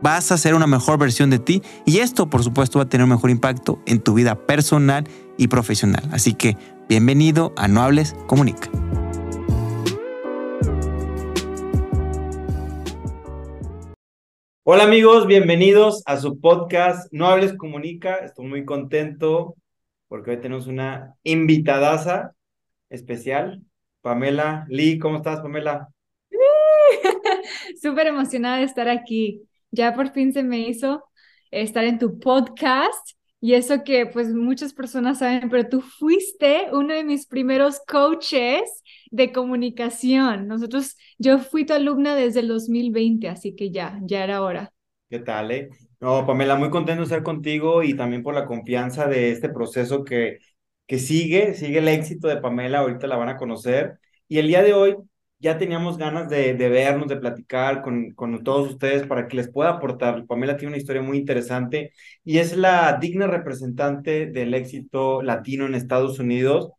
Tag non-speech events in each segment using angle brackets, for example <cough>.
vas a ser una mejor versión de ti y esto por supuesto va a tener un mejor impacto en tu vida personal y profesional. Así que bienvenido a No Hables, Comunica. Hola amigos, bienvenidos a su podcast No Hables Comunica. Estoy muy contento porque hoy tenemos una invitadaza especial, Pamela Lee. ¿Cómo estás, Pamela? <laughs> Súper emocionada de estar aquí. Ya por fin se me hizo estar en tu podcast y eso que pues muchas personas saben, pero tú fuiste uno de mis primeros coaches de comunicación. Nosotros, yo fui tu alumna desde el 2020, así que ya, ya era hora. ¿Qué tal, eh? No, Pamela, muy contento de estar contigo y también por la confianza de este proceso que, que sigue, sigue el éxito de Pamela, ahorita la van a conocer. Y el día de hoy ya teníamos ganas de, de vernos, de platicar con, con todos ustedes para que les pueda aportar. Pamela tiene una historia muy interesante y es la digna representante del éxito latino en Estados Unidos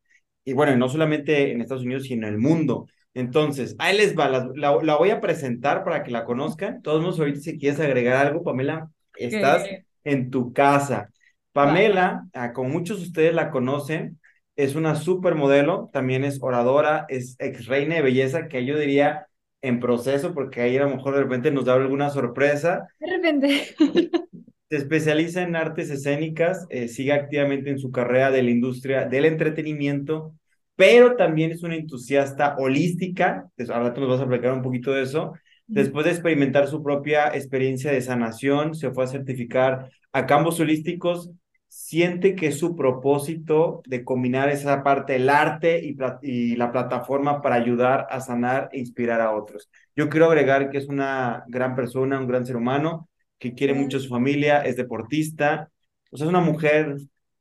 y bueno, no solamente en Estados Unidos, sino en el mundo. Entonces, ahí les va, la, la, voy a presentar para que la conozcan. Todos modos, ahorita si quieres agregar algo, Pamela, estás en tu casa. Pamela, ah, como muchos de ustedes la conocen, es una supermodelo, también es oradora, es ex reina de belleza, que yo diría en proceso, porque ahí a lo mejor de repente nos da alguna sorpresa. De repente. <laughs> Se especializa en artes escénicas, eh, sigue activamente en su carrera de la industria del entretenimiento, pero también es una entusiasta holística, ahora tú nos vas a explicar un poquito de eso. Después de experimentar su propia experiencia de sanación, se fue a certificar a campos holísticos, siente que su propósito de combinar esa parte del arte y, y, la plataforma para ayudar a sanar e inspirar a otros. Yo quiero agregar que es una gran persona, un gran ser humano, que quiere mucho a su familia, es deportista, o sea, es una mujer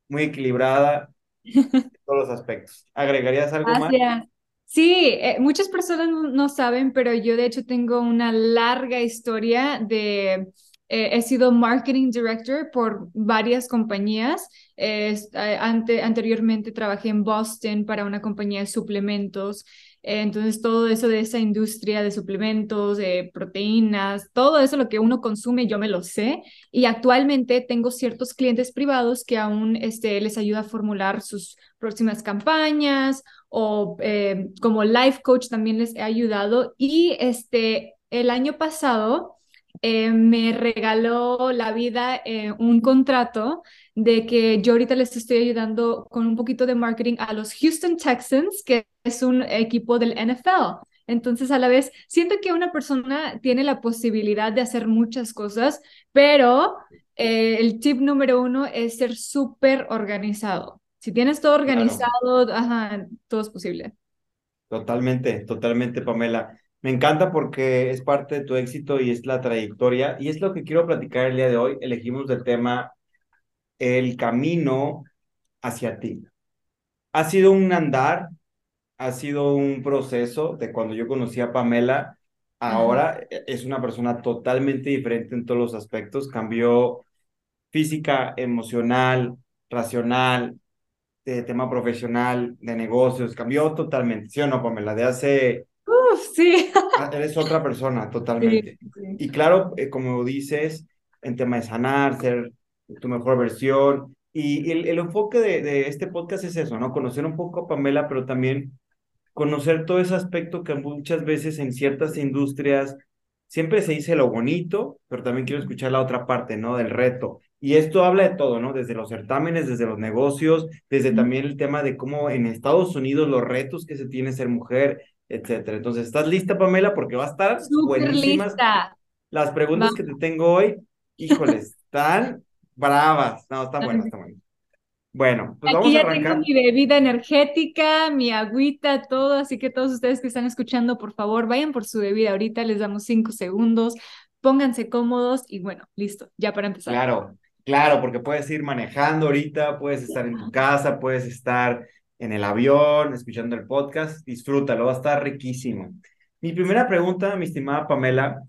muy equilibrada en todos los aspectos. ¿Agregarías algo Gracias. más? Sí, eh, muchas personas no saben, pero yo de hecho tengo una larga historia de... Eh, he sido marketing director por varias compañías. Eh, ante, anteriormente trabajé en Boston para una compañía de suplementos. Entonces, todo eso de esa industria de suplementos, de proteínas, todo eso lo que uno consume, yo me lo sé. Y actualmente tengo ciertos clientes privados que aún este, les ayuda a formular sus próximas campañas o eh, como life coach también les he ayudado. Y este, el año pasado eh, me regaló la vida eh, un contrato de que yo ahorita les estoy ayudando con un poquito de marketing a los Houston Texans, que es un equipo del NFL. Entonces, a la vez, siento que una persona tiene la posibilidad de hacer muchas cosas, pero eh, el tip número uno es ser súper organizado. Si tienes todo organizado, ajá, todo es posible. Totalmente, totalmente, Pamela. Me encanta porque es parte de tu éxito y es la trayectoria y es lo que quiero platicar el día de hoy. Elegimos el tema el camino hacia ti. Ha sido un andar, ha sido un proceso de cuando yo conocí a Pamela, ahora es una persona totalmente diferente en todos los aspectos, cambió física, emocional, racional, de tema profesional, de negocios, cambió totalmente, ¿sí o no, Pamela? De hace sí. Ah, eres otra persona, <laughs> totalmente. Y claro, eh, como dices, en tema de sanar, ser tu mejor versión. Y el, el enfoque de, de, este podcast es eso, ¿no? Conocer un poco a Pamela, pero también conocer todo ese aspecto que muchas veces en ciertas industrias siempre se dice lo bonito, pero también quiero escuchar la otra parte, ¿no? Del reto. Y esto habla de todo, ¿no? Desde los certámenes, desde los negocios, desde también el tema de cómo en Estados Unidos los retos que se tiene ser mujer, etcétera. Entonces, ¿estás lista, Pamela? Porque va a estar lista. Las preguntas que te tengo hoy, híjole, <laughs> están bravas. No, están buenas, están buenas. Bueno, pues Aquí vamos a arrancar. tengo mi bebida energética, mi agüita, todo, así que todos ustedes que están escuchando, por favor, vayan por su bebida ahorita, les damos cinco segundos, pónganse cómodos y bueno, listo, ya para empezar. Claro, Claro, porque puedes ir manejando ahorita, puedes estar en tu casa, puedes estar en el avión, escuchando el podcast, disfrútalo, va a estar riquísimo. Mi primera pregunta, mi estimada Pamela,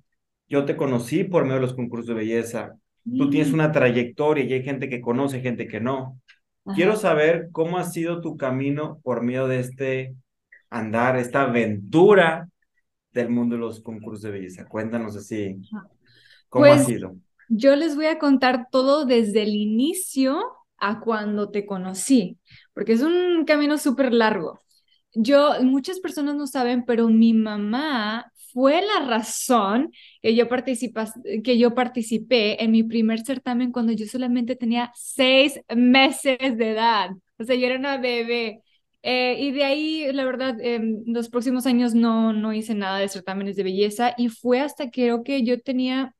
yo te conocí por medio de los concursos de belleza. Tú tienes Mm, una trayectoria y hay gente que conoce, gente que no. Quiero saber cómo ha sido tu camino por medio de este andar, esta aventura del mundo de los concursos de belleza. Cuéntanos así. ¿cómo ha Pues sido? yo les voy a contar todo desde el inicio a cuando te conocí, porque es un camino súper largo. Yo, muchas personas no saben, pero mi mamá fue la razón que yo, que yo participé en mi primer certamen cuando yo solamente tenía seis meses de edad. O sea, yo era una bebé. Eh, y de ahí, la verdad, en los próximos años no, no hice nada de certámenes de belleza y fue hasta que creo que yo tenía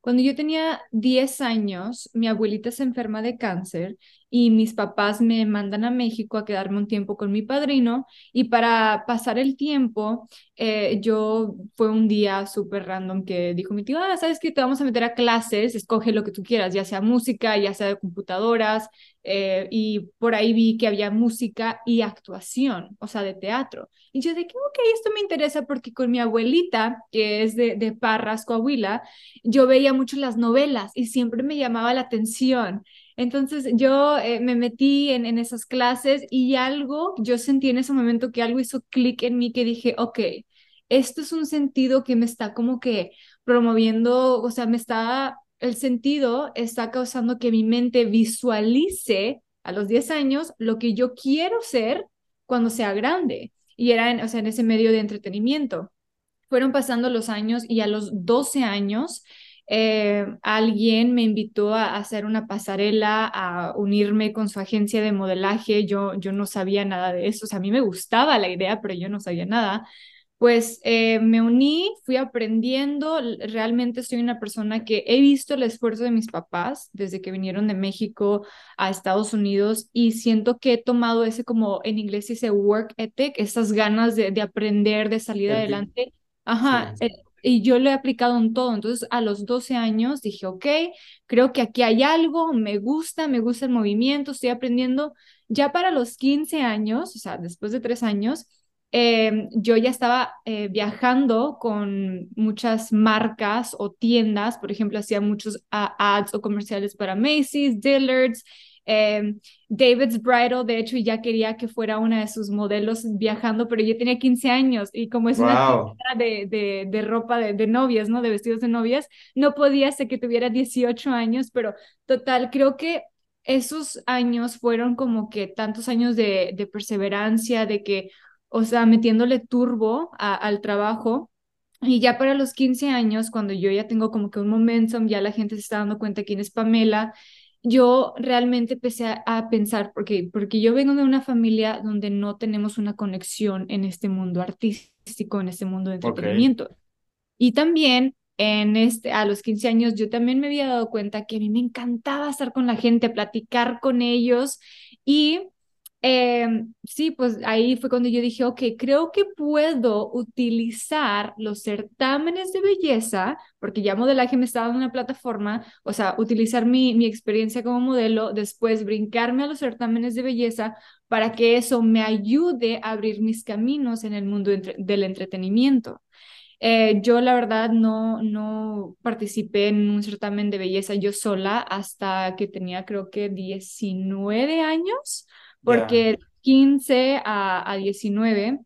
cuando yo tenía 10 años, mi abuelita se enferma de cáncer y mis papás me mandan a México a quedarme un tiempo con mi padrino y para pasar el tiempo, eh, yo fue un día súper random que dijo mi tío, ah, sabes que te vamos a meter a clases, escoge lo que tú quieras, ya sea música, ya sea de computadoras, eh, y por ahí vi que había música y actuación, o sea, de teatro. Y yo de que, ok, esto me interesa porque con mi abuelita, que es de, de Parras, Coahuila, yo veía mucho las novelas y siempre me llamaba la atención. Entonces yo eh, me metí en, en esas clases y algo, yo sentí en ese momento que algo hizo clic en mí que dije, ok, esto es un sentido que me está como que promoviendo, o sea, me está, el sentido está causando que mi mente visualice a los 10 años lo que yo quiero ser cuando sea grande. Y era, en, o sea, en ese medio de entretenimiento fueron pasando los años y a los 12 años eh, alguien me invitó a hacer una pasarela, a unirme con su agencia de modelaje. Yo, yo no sabía nada de eso, o sea, a mí me gustaba la idea, pero yo no sabía nada. Pues eh, me uní, fui aprendiendo, realmente soy una persona que he visto el esfuerzo de mis papás desde que vinieron de México a Estados Unidos y siento que he tomado ese como en inglés dice work ethic, esas ganas de, de aprender, de salir adelante Sí, Ajá, eh, y yo lo he aplicado en todo. Entonces, a los 12 años dije, ok, creo que aquí hay algo, me gusta, me gusta el movimiento, estoy aprendiendo. Ya para los 15 años, o sea, después de tres años, eh, yo ya estaba eh, viajando con muchas marcas o tiendas, por ejemplo, hacía muchos uh, ads o comerciales para Macy's, Dillard's, eh, David's Bridal, de hecho, ya quería que fuera una de sus modelos viajando, pero yo tenía 15 años y como es una de, de, de ropa de, de, novias, ¿no? De vestidos de novias, no podía ser que tuviera 18 años, pero total, creo que esos años fueron como que tantos años de, de perseverancia, de que, o sea, metiéndole turbo a, al trabajo. Y ya para los 15 años, cuando yo ya tengo como que un momentum, ya la gente se está dando cuenta quién es Pamela, yo realmente empecé a, a, pensar, porque, porque yo vengo de una familia donde no tenemos una conexión en este mundo artístico, en este mundo de entretenimiento. Y también en este, a los 15 años yo también me había dado cuenta que a mí me encantaba estar con la gente, platicar con ellos y eh, sí, pues ahí fue cuando yo dije, ok, creo que puedo utilizar los certámenes de belleza, porque ya modelaje me estaba dando una plataforma, o sea, utilizar mi, mi experiencia como modelo, después brincarme a los certámenes de belleza para que eso me ayude a abrir mis caminos en el mundo entre, del entretenimiento. Eh, yo la verdad no, no participé en un certamen de belleza yo sola hasta que tenía creo que 19 años, porque 15 a, a 19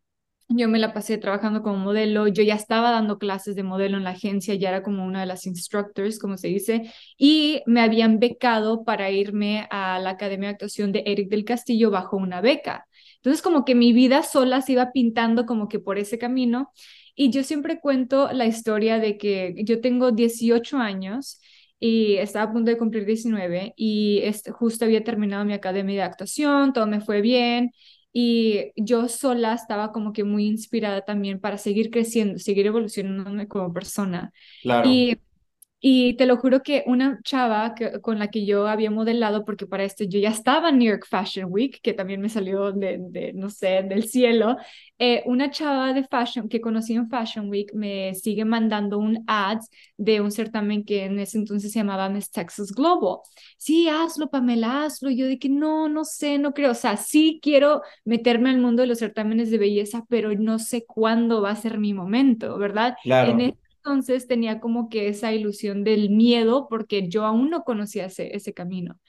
yo me la pasé trabajando como modelo, yo ya estaba dando clases de modelo en la agencia, ya era como una de las instructors, como se dice, y me habían becado para irme a la Academia de Actuación de Eric del Castillo bajo una beca. Entonces como que mi vida sola se iba pintando como que por ese camino y yo siempre cuento la historia de que yo tengo 18 años y estaba a punto de cumplir 19 y este, justo había terminado mi academia de actuación, todo me fue bien y yo sola estaba como que muy inspirada también para seguir creciendo, seguir evolucionándome como persona. claro. Y Y te lo juro que una chava que, con la que yo había modelado, porque para esto yo ya estaba en New York Fashion Week, que también me salió de, de no sé, del cielo, eh, una chava de fashion que conocí en Fashion Week me sigue mandando un ad de un certamen que en ese entonces se llamaba Miss Texas Global. Sí, hazlo, Pamela, hazlo. Yo de que no, no sé, no creo. O sea, sí quiero meterme al mundo de los certámenes de belleza, pero no sé cuándo va a ser mi momento, ¿verdad? Claro. En entonces tenía como que esa ilusión del miedo porque yo aún no conocía ese, ese camino.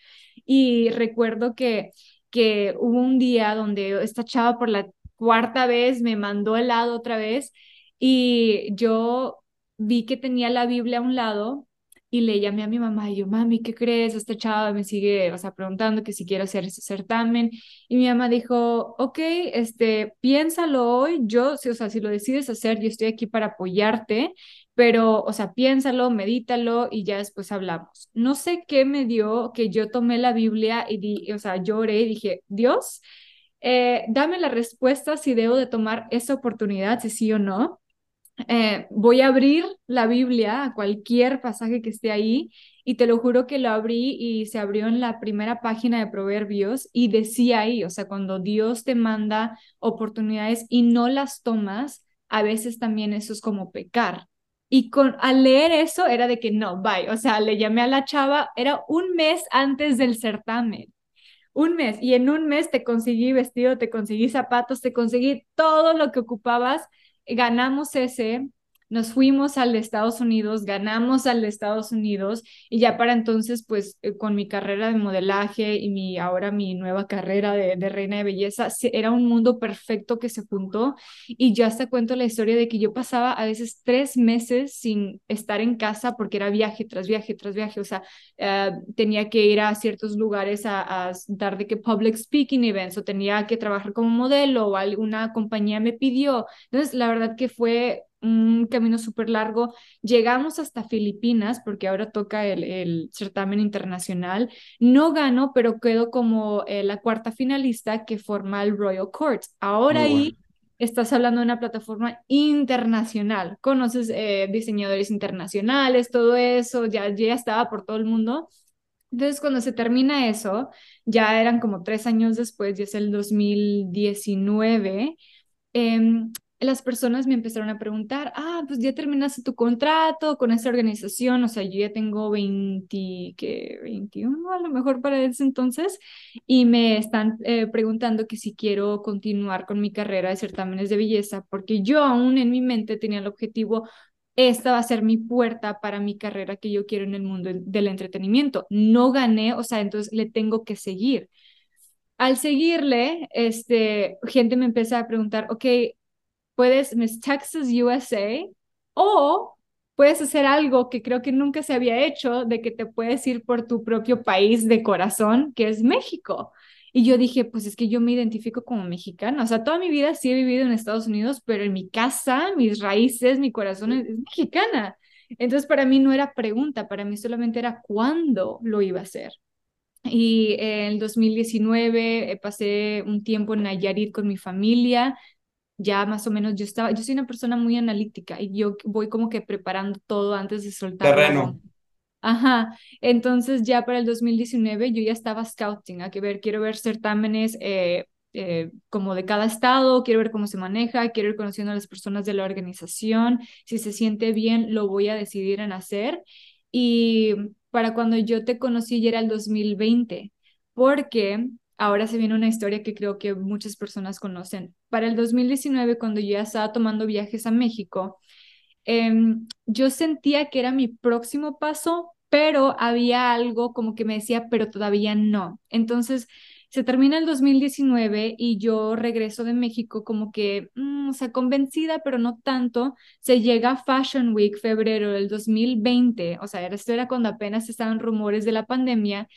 Y recuerdo que, que hubo un día donde esta chava por la cuarta vez me mandó el lado otra vez y yo vi que tenía la Biblia a un lado y le llamé a mi mamá y yo, mami, ¿qué crees? Esta chava me sigue, o sea, preguntando que si quiero hacer ese certamen. Y mi mamá dijo, ok, este, piénsalo hoy, yo, o sea, si lo decides hacer, yo estoy aquí para apoyarte, pero, o sea, piénsalo, medítalo y ya después hablamos. No sé qué me dio que yo tomé la Biblia y, di, o sea, lloré y dije, Dios, eh, dame la respuesta si debo de tomar esa oportunidad, si sí o no. Eh, voy a abrir la Biblia a cualquier pasaje que esté ahí y te lo juro que lo abrí y se abrió en la primera página de Proverbios y decía ahí, o sea, cuando Dios te manda oportunidades y no las tomas, a veces también eso es como pecar. Y con, al leer eso era de que no, bye. O sea, le llamé a la chava, era un mes antes del certamen. Un mes. Y en un mes te conseguí vestido, te conseguí zapatos, te conseguí todo lo que ocupabas. Ganamos ese, nos fuimos al de Estados Unidos, ganamos al de Estados Unidos y ya para entonces, pues eh, con mi carrera de modelaje y mi ahora mi nueva carrera de, de, reina de belleza, era un mundo perfecto que se juntó y yo hasta cuento la historia de que yo pasaba a veces tres meses sin estar en casa porque era viaje tras viaje tras viaje, o sea, uh, tenía que ir a ciertos lugares a, a dar de que public speaking events o tenía que trabajar como modelo o alguna compañía me pidió. Entonces, la verdad que fue un camino súper largo. Llegamos hasta Filipinas, porque ahora toca el, el, certamen internacional. No gano, pero quedo como eh, la cuarta finalista que forma el Royal Court. Ahora Muy ahí bueno. estás hablando de una plataforma internacional. Conoces eh, diseñadores internacionales, todo eso, ya, ya estaba por todo el mundo. Entonces, cuando se termina eso, ya eran como tres años después, ya es el 2019. Eh, las personas me empezaron a preguntar, ah, pues ya terminaste tu contrato con esa organización, o sea, yo ya tengo 20, ¿qué? 21 a lo mejor para ese entonces, y me están eh, preguntando que si quiero continuar con mi carrera de certámenes de belleza, porque yo aún en mi mente tenía el objetivo, esta va a ser mi puerta para mi carrera que yo quiero en el mundo del entretenimiento. No gané, o sea, entonces le tengo que seguir. Al seguirle, este, gente me empieza a preguntar, ok, puedes Miss Texas USA o puedes hacer algo que creo que nunca se había hecho, de que te puedes ir por tu propio país de corazón, que es México. Y yo dije, pues es que yo me identifico como mexicana. O sea, toda mi vida sí he vivido en Estados Unidos, pero en mi casa, mis raíces, mi corazón es, mexicana. Entonces, para mí no era pregunta, para mí solamente era cuándo lo iba a hacer. Y en el 2019 eh, pasé un tiempo en Nayarit con mi familia, ya más o menos yo estaba, yo soy una persona muy analítica y yo voy como que preparando todo antes de soltar. Terreno. Ajá, entonces ya para el 2019 yo ya estaba scouting, a que ver, quiero ver certámenes eh, eh, como de cada estado, quiero ver cómo se maneja, quiero ir conociendo a las personas de la organización, si se siente bien, lo voy a decidir en hacer. Y para cuando yo te conocí ya era el 2020, porque ahora se viene una historia que creo que muchas personas conocen. Para el 2019, cuando yo ya estaba tomando viajes a México, eh, yo sentía que era mi próximo paso, pero había algo como que me decía, pero todavía no. Entonces, se termina el 2019 y yo regreso de México como que, mmm, o sea, convencida, pero no tanto. Se llega Fashion Week, febrero del 2020, o sea, esto era cuando apenas estaban rumores de la pandemia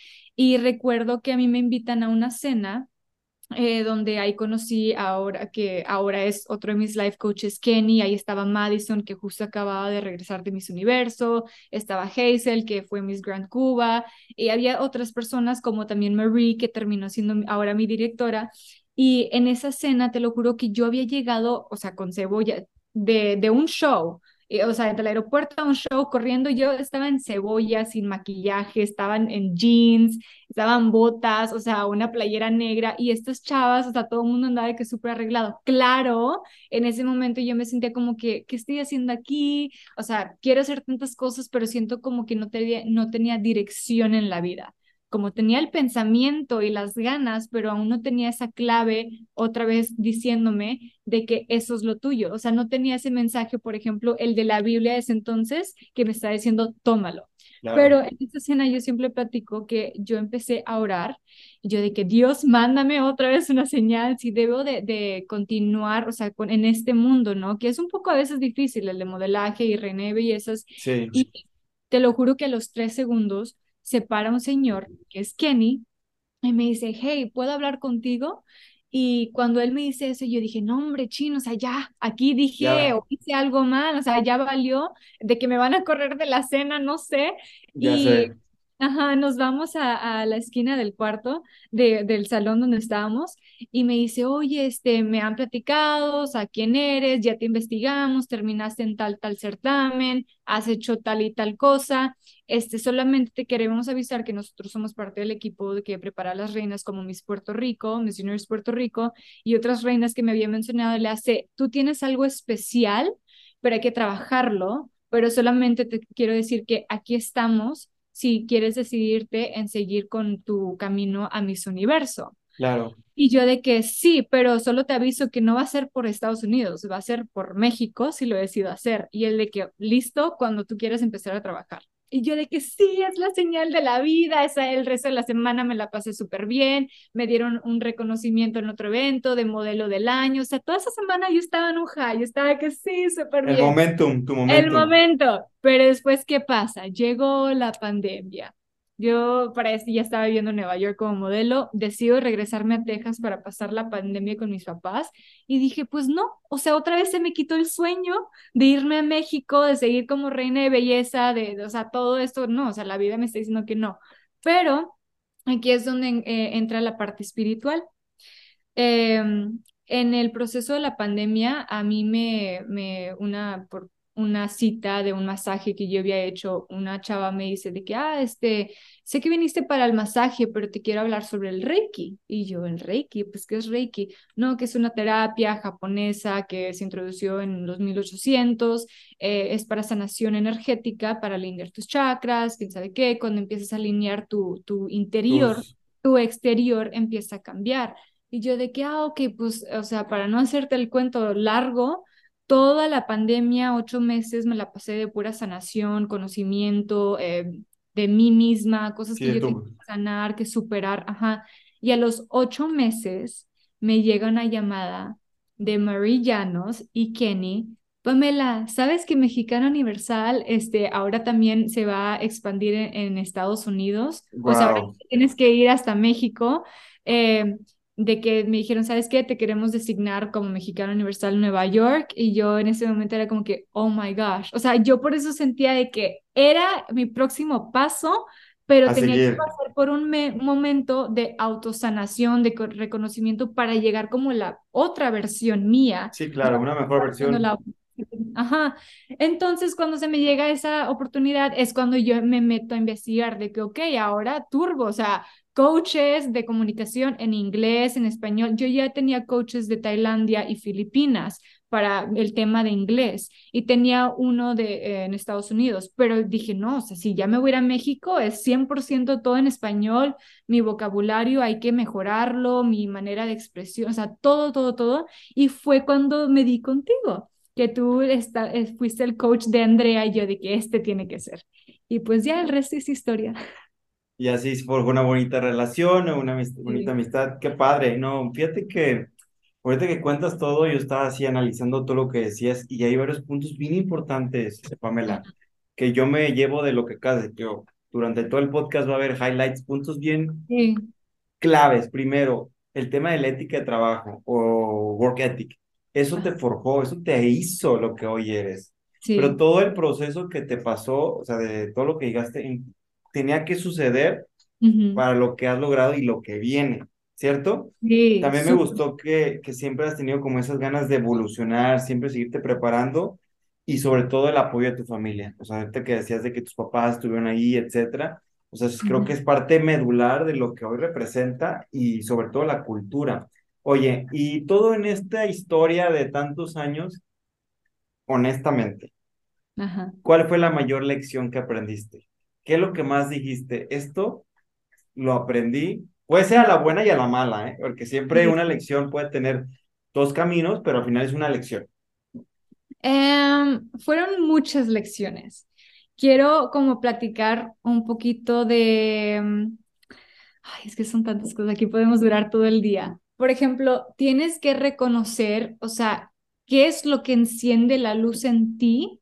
y recuerdo que a mí me invitan a una cena eh, donde ahí conocí ahora que ahora es otro de mis life coaches, Kenny, ahí estaba Madison, que justo acababa de regresar de Miss Universo, estaba Hazel, que fue Miss Grand Cuba, y había otras personas como también Marie, que terminó siendo ahora mi directora, y en esa cena, te lo juro que yo había llegado, o sea, con cebolla, de, de un show, o sea, del aeropuerto a un show corriendo, yo estaba en cebolla, sin maquillaje, estaban en jeans, estaban botas, o sea, una playera negra y estas chavas, o sea, todo el mundo andaba de que súper arreglado. Claro, en ese momento yo me sentía como que, ¿qué estoy haciendo aquí? O sea, quiero hacer tantas cosas, pero siento como que no, no tenía dirección en la vida como tenía el pensamiento y las ganas, pero aún no tenía esa clave otra vez diciéndome de que eso es lo tuyo. O sea, no tenía ese mensaje, por ejemplo, el de la Biblia de ese entonces, que me está diciendo, tómalo. Pero en esta escena yo siempre platico que yo empecé a orar y yo de que Dios, mándame otra vez una señal, si debo de, de continuar, o sea, con, en este mundo, ¿no? Que es un poco a veces difícil, el de modelaje y René y esas. Sí. Y te lo juro que a los tres segundos se para un señor que es Kenny y me dice, hey, ¿puedo hablar contigo? Y cuando él me dice eso, yo dije, no, hombre, chino, o sea, ya, aquí dije o hice algo mal, o sea, ya valió de que me van a correr de la cena, no sé. Ya y, sé. Ajá, nos vamos a, a la esquina del cuarto de, del salón donde estábamos y me dice, oye, este, me han platicado, o sea, quién eres, ya te investigamos, terminaste en tal, tal certamen, has hecho tal y tal cosa, este, solamente te queremos avisar que nosotros somos parte del equipo de que prepara las reinas como Miss Puerto Rico, Miss Universe Puerto Rico y otras reinas que me había mencionado, le hace, tú tienes algo especial, pero hay que trabajarlo, pero solamente te quiero decir que aquí estamos si quieres decidirte en seguir con tu camino a Miss Universo. Claro. Y yo de que sí, pero solo te aviso que no va a ser por Estados Unidos, va a ser por México si lo decido hacer. Y el de que listo cuando tú quieras empezar a trabajar. Y yo de que sí, es la señal de la vida, esa el resto de la semana me la pasé súper bien, me dieron un reconocimiento en otro evento de modelo del año, o sea, toda esa semana yo estaba en un high, yo estaba que sí, súper bien. El momentum, tu momentum. El momento, pero después, ¿qué pasa? Llegó la pandemia, yo para eso ya estaba viviendo en Nueva York como modelo, decido regresarme a Texas para pasar la pandemia con mis papás y dije, pues no, o sea, otra vez se me quitó el sueño de irme a México, de seguir como reina de belleza, de, o sea, todo esto, no, o sea, la vida me está diciendo que no. Pero aquí es donde eh, entra la parte espiritual. Em, en el proceso de la pandemia, a mí me, me una, por una cita de un masaje que yo había hecho, una chava me dice de que, ah, este, sé que viniste para el masaje, pero te quiero hablar sobre el Reiki. Y yo, ¿el Reiki? Pues, ¿qué es Reiki? No, que es una terapia japonesa que se introdució en los 1800, eh, es para sanación energética, para alinear tus chakras, quién sabe qué, cuando empiezas a alinear tu, tu interior, tu exterior empieza a cambiar. Y yo de que, ah, ok, pues, o sea, para no hacerte el cuento largo, toda la pandemia, ocho meses, me la pasé de pura sanación, conocimiento eh, de mí misma, cosas que yo tengo que sanar, que superar, ajá. Y a los ocho meses me llega una llamada de Marie Llanos y Kenny. Pamela, ¿sabes que Mexicana Universal este, ahora también se va a expandir en, Estados Unidos? O sea, tienes que ir hasta México. Eh, de que me dijeron, ¿sabes qué? Te queremos designar como Mexicano Universal Nueva York y yo en ese momento era como que, oh my gosh, o sea, yo por eso sentía de que era mi próximo paso, pero tenía que pasar por un momento de autosanación, de reconocimiento para llegar como la otra versión mía. Sí, claro, una mejor versión. Ajá. Entonces, cuando se me llega esa oportunidad, es cuando yo me meto a investigar de que, ok, ahora turbo, o sea, coaches de comunicación en inglés, en español. Yo ya tenía coaches de Tailandia y Filipinas para el tema de inglés y tenía uno de eh, en Estados Unidos, pero dije, no, o sea, si ya me voy a ir a México, es 100% todo en español, mi vocabulario hay que mejorarlo, mi manera de expresión, o sea, todo, todo, todo. Y fue cuando me di contigo que tú está, eh, fuiste el coach de Andrea y yo de que este tiene que ser. Y pues ya el resto es historia. Y así se forjó una bonita relación, una bonita amistad. Qué padre. No, fíjate que ahorita que cuentas todo, yo estaba así analizando todo lo que decías y hay varios puntos bien importantes, Pamela, que yo me llevo de lo que acabas de durante todo el podcast va a haber highlights, puntos bien claves. Primero, el tema de la ética de trabajo o work ethic. Eso te forjó, eso te hizo lo que hoy eres. Pero todo el proceso que te pasó, o sea, de todo lo que llegaste, tenía que suceder para lo que has logrado y lo que viene, ¿cierto? Sí, También me gustó que, que siempre has tenido como esas ganas de evolucionar, siempre seguirte preparando y sobre todo el apoyo de tu familia. O sea, ahorita que decías de que tus papás estuvieron ahí, etcétera. O sea, creo que es parte medular de lo que hoy representa y sobre todo la cultura. Oye, y todo en esta historia de tantos años, honestamente, ¿cuál fue la mayor lección que aprendiste? ¿Qué es lo que más dijiste? Esto lo aprendí, puede ser a la buena y a la mala, ¿eh? porque siempre una lección puede tener dos caminos, pero al final es una lección. Em, fueron muchas lecciones. Quiero como platicar un poquito de... Em, ay, es que son tantas cosas, aquí podemos durar todo el día. Por ejemplo, tienes que reconocer, o sea, qué es lo que enciende la luz en ti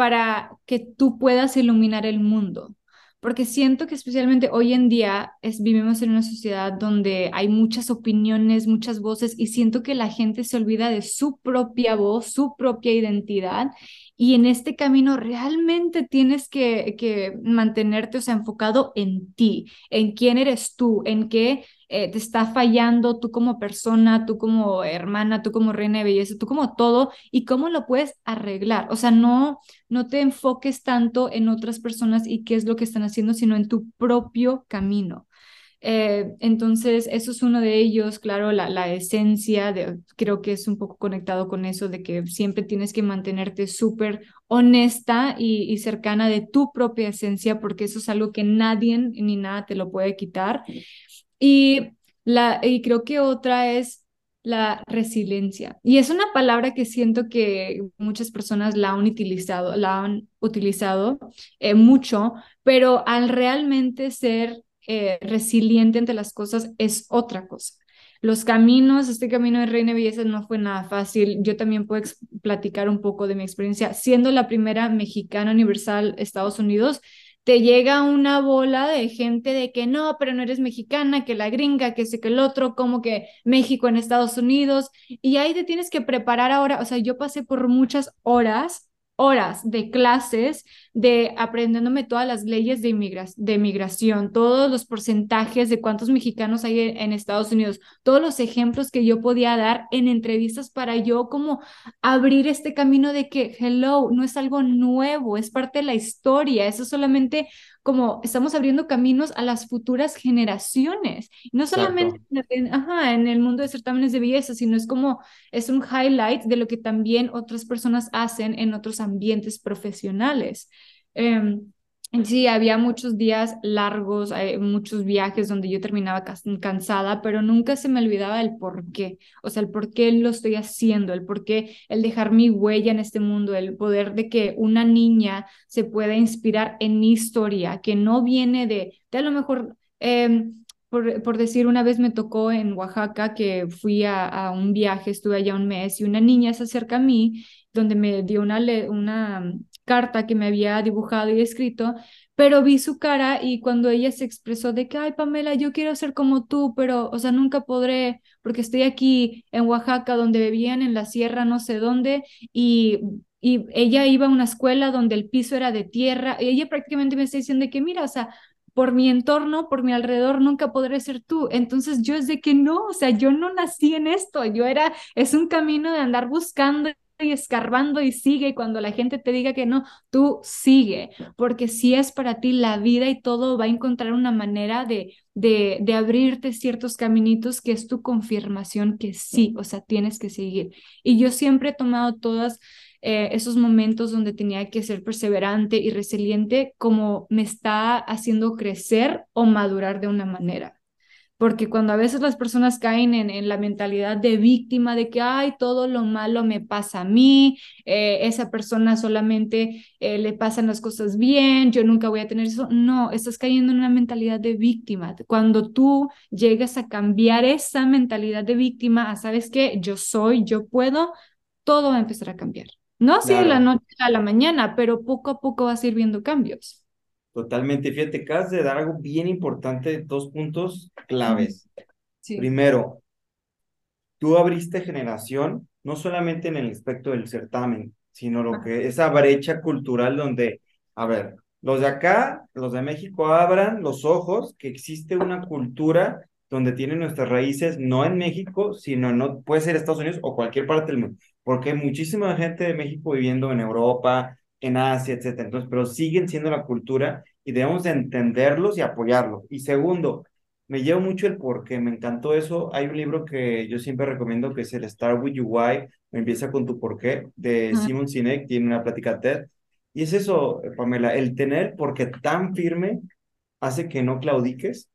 para que tú puedas iluminar el mundo porque siento que especialmente hoy en día es, vivimos en una sociedad donde hay muchas opiniones, muchas voces y siento que la gente se olvida de su propia voz, su propia identidad y en este camino realmente tienes que, que mantenerte, o sea, enfocado en ti, en quién eres tú, en qué eh, te está fallando tú como persona, tú como hermana, tú como reina de belleza, tú como todo y cómo lo puedes arreglar. O sea, no, no te enfoques tanto en otras personas y qué es lo que están haciendo, sino en tu propio camino. Eh, entonces, eso es uno de ellos, claro, la, la esencia, creo que es un poco conectado con eso de que siempre tienes que mantenerte súper honesta y, cercana de tu propia esencia, porque eso es algo que nadie ni nada te lo puede quitar. Y, la, y creo que otra es la resiliencia. Y es una palabra que siento que muchas personas la han utilizado, la han utilizado eh, mucho, pero al realmente ser eh, resiliente ante las cosas es otra cosa. Los caminos, este camino de Reina Belleza no fue nada fácil. Yo también puedo platicar un poco de mi experiencia. Siendo la primera mexicana universal Estados Unidos, te llega una bola de gente de que no, pero no eres mexicana, que la gringa, que sé que el otro, como que México en Estados Unidos, y ahí te tienes que preparar ahora, o sea, yo pasé por muchas horas horas de clases de aprendiéndome todas las leyes de, de migración, todos los porcentajes de cuántos mexicanos hay en, Estados Unidos, todos los ejemplos que yo podía dar en entrevistas para yo como abrir este camino de que, hello, no es algo nuevo, es parte de la historia, eso solamente como estamos abriendo caminos a las futuras generaciones. No solamente en, ajá, en el mundo de certámenes de belleza, sino es como, es un highlight de lo que también otras personas hacen en otros ambientes profesionales. Em, Sí, había muchos días largos, eh, muchos viajes donde yo terminaba cansada, pero nunca se me olvidaba el por qué, o sea, el por qué lo estoy haciendo, el por qué, el dejar mi huella en este mundo, el poder de que una niña se pueda inspirar en mi historia, que no viene de, de a lo mejor, em, por, por, decir, una vez me tocó en Oaxaca que fui a, a, un viaje, estuve allá un mes y una niña se acerca a mí donde me dio una, una carta que me había dibujado y escrito, pero vi su cara y cuando ella se expresó de que, ay, Pamela, yo quiero ser como tú, pero, o sea, nunca podré, porque estoy aquí en Oaxaca, donde bebían en la sierra, no sé dónde, y, y ella iba a una escuela donde el piso era de tierra, y ella prácticamente me está diciendo de que, mira, o sea, por mi entorno, por mi alrededor, nunca podré ser tú. Entonces yo es de que no, o sea, yo no nací en esto, yo era, es un camino de andar buscando y escarbando y sigue y cuando la gente te diga que no, tú sigue, porque si es para ti la vida y todo va a encontrar una manera de, de, de abrirte ciertos caminitos que es tu confirmación que sí, o sea, tienes que seguir. Y yo siempre he tomado todos eh, esos momentos donde tenía que ser perseverante y resiliente como me está haciendo crecer o madurar de una manera porque cuando a veces las personas caen en, la mentalidad de víctima, de que, ay, todo lo malo me pasa a mí, eh, esa persona solamente eh, le pasan las cosas bien, yo nunca voy a tener eso, no, estás cayendo en una mentalidad de víctima. Cuando tú llegas a cambiar esa mentalidad de víctima, a, sabes que yo soy, yo puedo, todo va a empezar a cambiar. No así de la noche a la mañana, pero poco a poco vas a ir viendo cambios. Totalmente. Fíjate, acabas de dar algo bien importante, dos puntos claves. Primero, tú abriste generación, no solamente en el aspecto del certamen, sino lo que esa brecha cultural donde, a ver, los de acá, los de México abran los ojos que existe una cultura donde tienen nuestras raíces, no en México, sino no puede ser Estados Unidos o cualquier parte del mundo, porque hay muchísima gente de México viviendo en Europa, en Asia, etcétera. Entonces, pero siguen siendo la cultura y debemos de entenderlos y apoyarlos. Y segundo, me llevo mucho el porqué, me encantó eso. Hay un libro que yo siempre recomiendo que es el Start With You Why, Empieza con tu porqué, de Simon Sinek, tiene una plática TED. Y es eso, Pamela, el tener porque tan firme hace que no claudiques,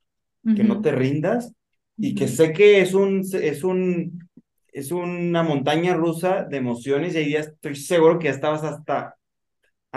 que no te rindas y que sé que es un, es un, es una montaña rusa de emociones y ahí ya estoy seguro que ya estabas hasta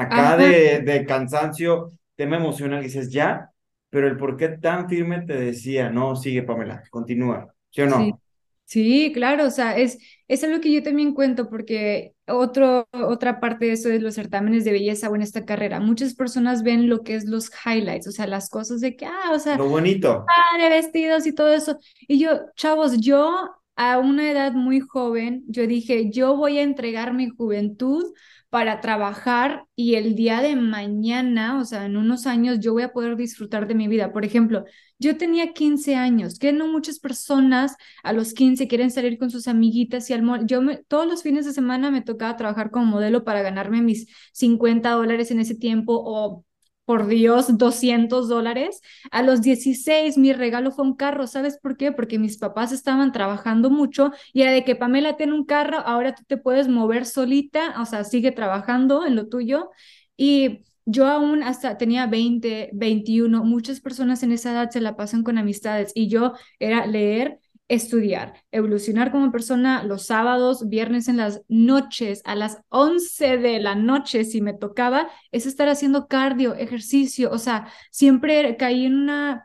acá de, de, cansancio, tema emocional, y dices, ya, pero el por qué tan firme te decía, no, sigue Pamela, continúa, ¿sí o no? Sí. claro, o sea, es, es algo que yo también cuento porque otro, otra parte de eso es los certámenes de belleza o en esta carrera. Muchas personas ven lo que es los highlights, o sea, las cosas de que, ah, o sea, lo bonito. Padre, vestidos y todo eso. Y yo, chavos, yo a una edad muy joven, yo dije, yo voy a entregar mi juventud para trabajar y el día de mañana, o sea, en unos años, yo voy a poder disfrutar de mi vida. Por ejemplo, yo tenía 15 años, que no muchas personas a los 15 quieren salir con sus amiguitas y al Yo me, todos los fines de semana me tocaba trabajar como modelo para ganarme mis 50 dólares en ese tiempo o por Dios, 200 dólares. A los 16 mi regalo fue un carro, ¿sabes por qué? Porque mis papás estaban trabajando mucho y era de que Pamela tiene un carro, ahora tú te puedes mover solita, o sea, sigue trabajando en lo tuyo. Y yo aún hasta tenía 20, 21, muchas personas en esa edad se la pasan con amistades y yo era leer estudiar, evolucionar como persona los sábados, viernes en las noches, a las 11 de la noche, si me tocaba, es estar haciendo cardio, ejercicio, o sea, siempre caí en una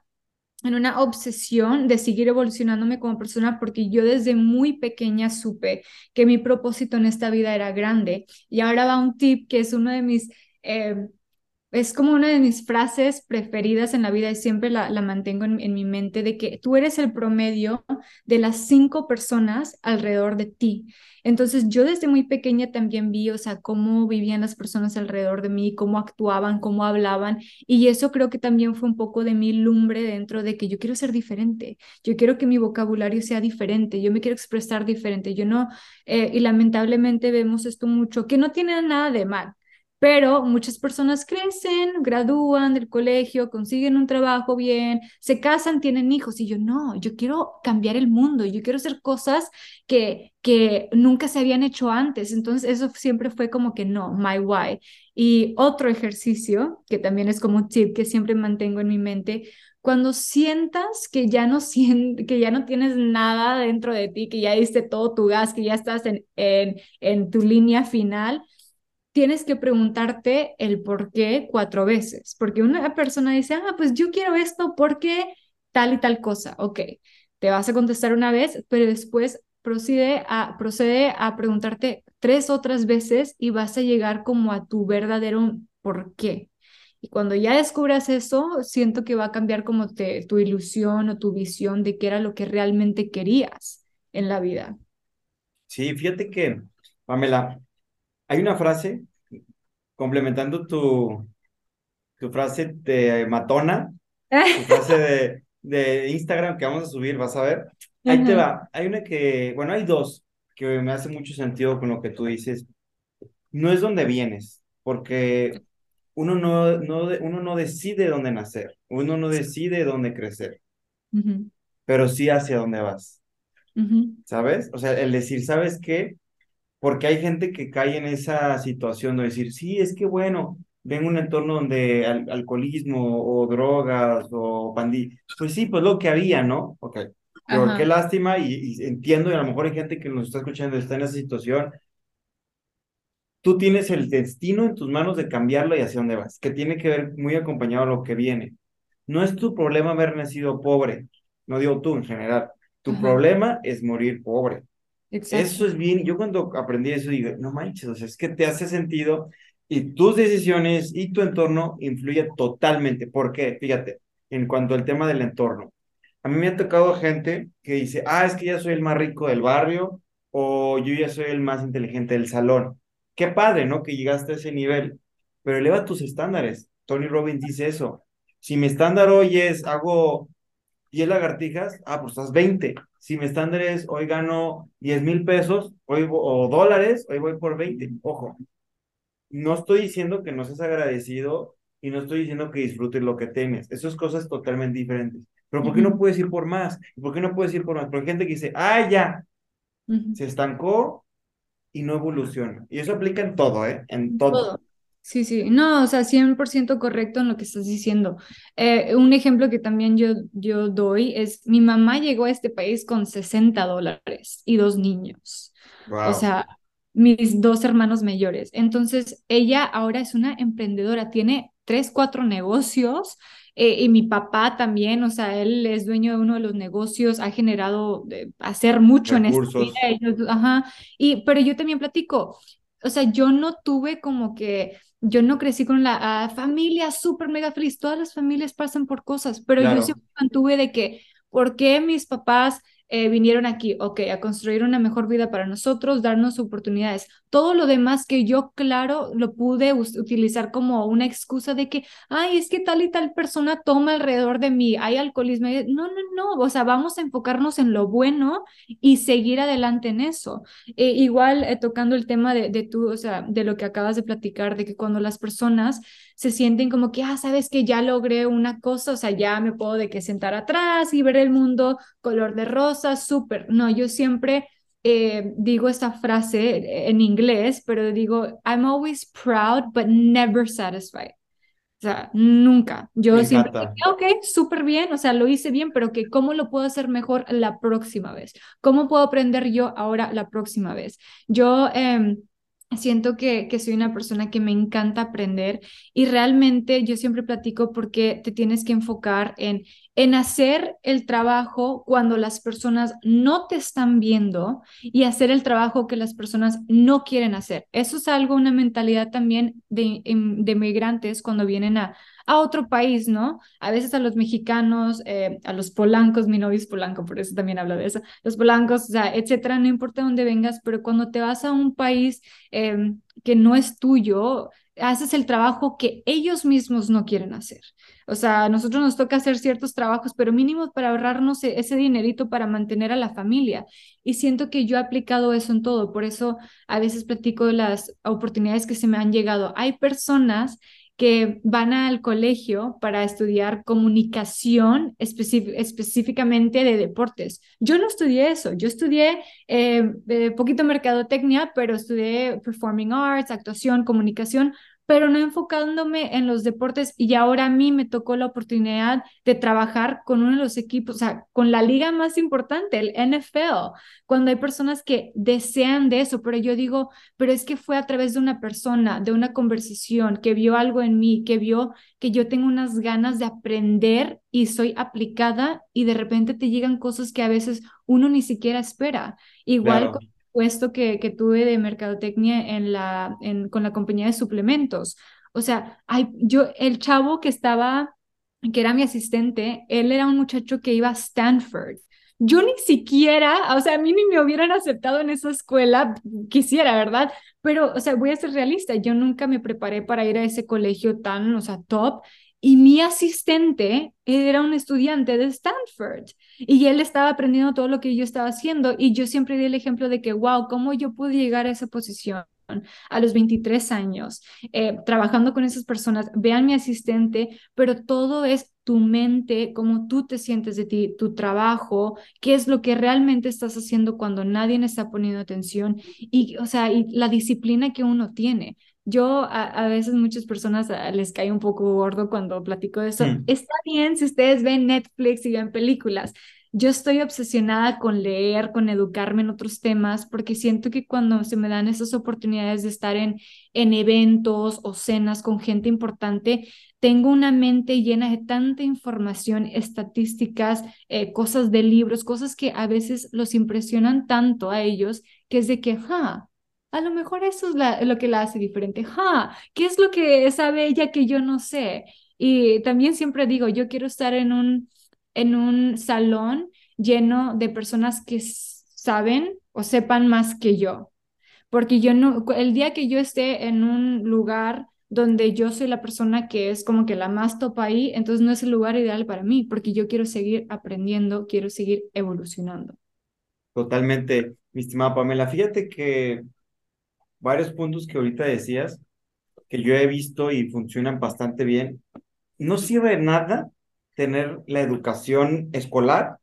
en una obsesión de seguir evolucionándome como persona porque yo desde muy pequeña supe que mi propósito en esta vida era grande. Y ahora va un tip que es uno de mis eh, es como una de mis frases preferidas en la vida y siempre la, mantengo en, mi mente, de que tú eres el promedio de las cinco personas alrededor de ti. Entonces yo desde muy pequeña también vi, o sea, cómo vivían las personas alrededor de mí, cómo actuaban, cómo hablaban, y eso creo que también fue un poco de mi lumbre dentro de que yo quiero ser diferente, yo quiero que mi vocabulario sea diferente, yo me quiero expresar diferente, yo no, eh, y lamentablemente vemos esto mucho, que no tiene nada de mal pero muchas personas crecen, gradúan del colegio, consiguen un trabajo bien, se casan, tienen hijos y yo no, yo quiero cambiar el mundo, yo quiero hacer cosas que, que nunca se habían hecho antes. Entonces eso siempre fue como que no, my why. Y otro ejercicio, que también es como un tip que siempre mantengo en mi mente, cuando sientas que ya no que ya no tienes nada dentro de ti, que ya diste todo tu gas, que ya estás en, en, en tu línea final, tienes que preguntarte el por qué cuatro veces, porque una persona dice, ah, pues yo quiero esto porque tal y tal cosa, ok, te vas a contestar una vez, pero después procede a, procede a preguntarte tres otras veces y vas a llegar como a tu verdadero por qué. Y cuando ya descubras eso, siento que va a cambiar como te, tu ilusión o tu visión de qué era lo que realmente querías en la vida. Sí, fíjate que, Pamela, hay una frase, complementando tu, tu frase de matona, tu <laughs> frase de, de Instagram que vamos a subir, vas a ver. Ahí te va. Hay una que, bueno, hay dos que me hace mucho sentido con lo que tú dices. No es donde vienes, porque uno no, no, uno no decide dónde nacer, uno no decide dónde crecer, pero sí hacia dónde vas. ¿Sabes? O sea, el decir, ¿sabes qué? Porque hay gente que cae en esa situación de decir, sí, es que bueno, ven un entorno donde alcoholismo o drogas o pandillas, pues sí, pues lo que había, ¿no? Ok, pero qué lástima y, entiendo y a lo mejor hay gente que nos está escuchando está en esa situación. Tú tienes el destino en tus manos de cambiarlo y hacia dónde vas, que tiene que ver muy acompañado a lo que viene. No es tu problema haber nacido pobre, no digo tú en general. Tu problema es morir pobre. Eso es bien. Yo cuando aprendí eso digo, no manches, o sea, es que te hace sentido y tus decisiones y tu entorno influye totalmente. ¿Por qué? Fíjate, en cuanto al tema del entorno. A mí me ha tocado gente que dice, ah, es que ya soy el más rico del barrio o yo ya soy el más inteligente del salón. Qué padre, ¿no? Que llegaste a ese nivel, pero eleva tus estándares. Tony Robbins dice eso. Si mi estándar hoy es, hago 10 lagartijas, ah, pues estás 20. Si mi estándar es hoy gano 10 mil pesos hoy, o dólares, hoy voy por 20. Ojo, no estoy diciendo que no seas agradecido y no estoy diciendo que disfrutes lo que tienes. Eso es cosas totalmente diferentes. Pero ¿por qué no puedes ir por más? ¿Por qué no puedes ir por más? Porque hay gente que dice, ah, ya, se estancó y no evoluciona. Y eso aplica en todo, ¿eh? En todo. Sí, sí, no, o sea, 100% correcto en lo que estás diciendo. Eh, un ejemplo que también yo, yo doy es, mi mamá llegó a este país con 60 dólares y dos niños. O sea, mis dos hermanos mayores. Entonces, ella ahora es una emprendedora, tiene tres, cuatro negocios eh, y mi papá también, o sea, él es dueño de uno de los negocios, ha generado eh, hacer mucho en esta vida. ajá, y, pero yo también platico, o sea, yo no tuve como que, yo no crecí con la ah, familia súper mega feliz, todas las familias pasan por cosas, pero yo siempre mantuve de que, ¿por qué mis papás eh, vinieron aquí, ok, a construir una mejor vida para nosotros, darnos oportunidades. Todo lo demás que yo, claro, lo pude utilizar como una excusa de que, ay, es que tal y tal persona toma alrededor de mí, hay alcoholismo. No, no, no, o sea, vamos a enfocarnos en lo bueno y seguir adelante en eso. Eh, igual eh, tocando el tema de, de tú, o sea, de lo que acabas de platicar, de que cuando las personas se sienten como que, ah, sabes que ya logré una cosa, o sea, ya me puedo de que sentar atrás y ver el mundo color de rosa, súper. No, yo siempre eh, digo esta frase en inglés, pero digo, I'm always proud, but never satisfied. O sea, nunca. Yo siempre digo, ok, súper bien, o sea, lo hice bien, pero que cómo lo puedo hacer mejor la próxima vez. ¿Cómo puedo aprender yo ahora la próxima vez? Yo... Eh, Siento que, que, soy una persona que me encanta aprender y realmente yo siempre platico porque te tienes que enfocar en, en hacer el trabajo cuando las personas no te están viendo y hacer el trabajo que las personas no quieren hacer. Eso es algo, una mentalidad también de, em, de migrantes cuando vienen a, a otro país, ¿no? A veces a los mexicanos, eh, a los polancos, mi novio es polanco, por eso también hablo de eso, los polancos, o etcétera, no importa dónde vengas, pero cuando te vas a un país em, que no es tuyo, haces el trabajo que ellos mismos no quieren hacer. O sea, a nosotros nos toca hacer ciertos trabajos, pero mínimo para ahorrarnos e-, ese dinerito para mantener a la familia. Y siento que yo he aplicado eso en todo, por eso a veces platico las oportunidades que se me han llegado. Hay personas que van al colegio para estudiar comunicación específicamente de deportes. Yo no estudié eso, yo estudié eh, eh, poquito mercadotecnia, pero estudié performing arts, actuación, comunicación, pero no enfocándome en los deportes y ahora a mí me tocó la oportunidad de trabajar con uno de los equipos, o sea, con la liga más importante, el NFL, cuando hay personas que desean de eso, pero yo digo, pero es que fue a través de una persona, de una conversación, que vio algo en mí, que vio que yo tengo unas ganas de aprender y soy aplicada y de repente te llegan cosas que a veces uno ni siquiera espera. Igual puesto que, que tuve de mercadotecnia en la, en, con la compañía de suplementos. O sea, hay, yo, el chavo que estaba, que era mi asistente, él era un muchacho que iba a Stanford. Yo ni siquiera, o sea, a mí ni me hubieran aceptado en esa escuela, quisiera, ¿verdad? Pero, o sea, voy a ser realista, yo nunca me preparé para ir a ese colegio tan, o sea, top. Y mi asistente era un estudiante de Stanford y él estaba aprendiendo todo lo que yo estaba haciendo y yo siempre di el ejemplo de que, wow, ¿cómo yo pude llegar a esa posición? a los 23 años, eh, trabajando con esas personas, vean mi asistente, pero todo es tu mente, cómo tú te sientes de ti, tu trabajo, qué es lo que realmente estás haciendo cuando nadie está poniendo atención y, o sea, y la disciplina que uno tiene. Yo a, veces muchas personas ah, les cae un poco gordo cuando platico de eso. Mm. Está bien si ustedes ven Netflix y ven películas. Yo estoy obsesionada con leer, con educarme en otros temas, porque siento que cuando se me dan esas oportunidades de estar en, en eventos o cenas con gente importante, tengo una mente llena de tanta información, estadísticas, eh, cosas de libros, cosas que a veces los impresionan tanto a ellos, que es de que, ja, a lo mejor eso es lo que la hace diferente. Ja, ¿qué es lo que sabe ella que yo no sé? Y también siempre digo, yo quiero estar en un, en un salón lleno de personas que saben o sepan más que yo. Porque yo no, el día que yo esté en un lugar donde yo soy la persona que es como que la más top ahí, entonces no es el lugar ideal para mí, porque yo quiero seguir aprendiendo, quiero seguir evolucionando. Totalmente, mi estimada Pamela. Fíjate que varios puntos que ahorita decías, que yo he visto y funcionan bastante bien, no sirve nada tener la educación escolar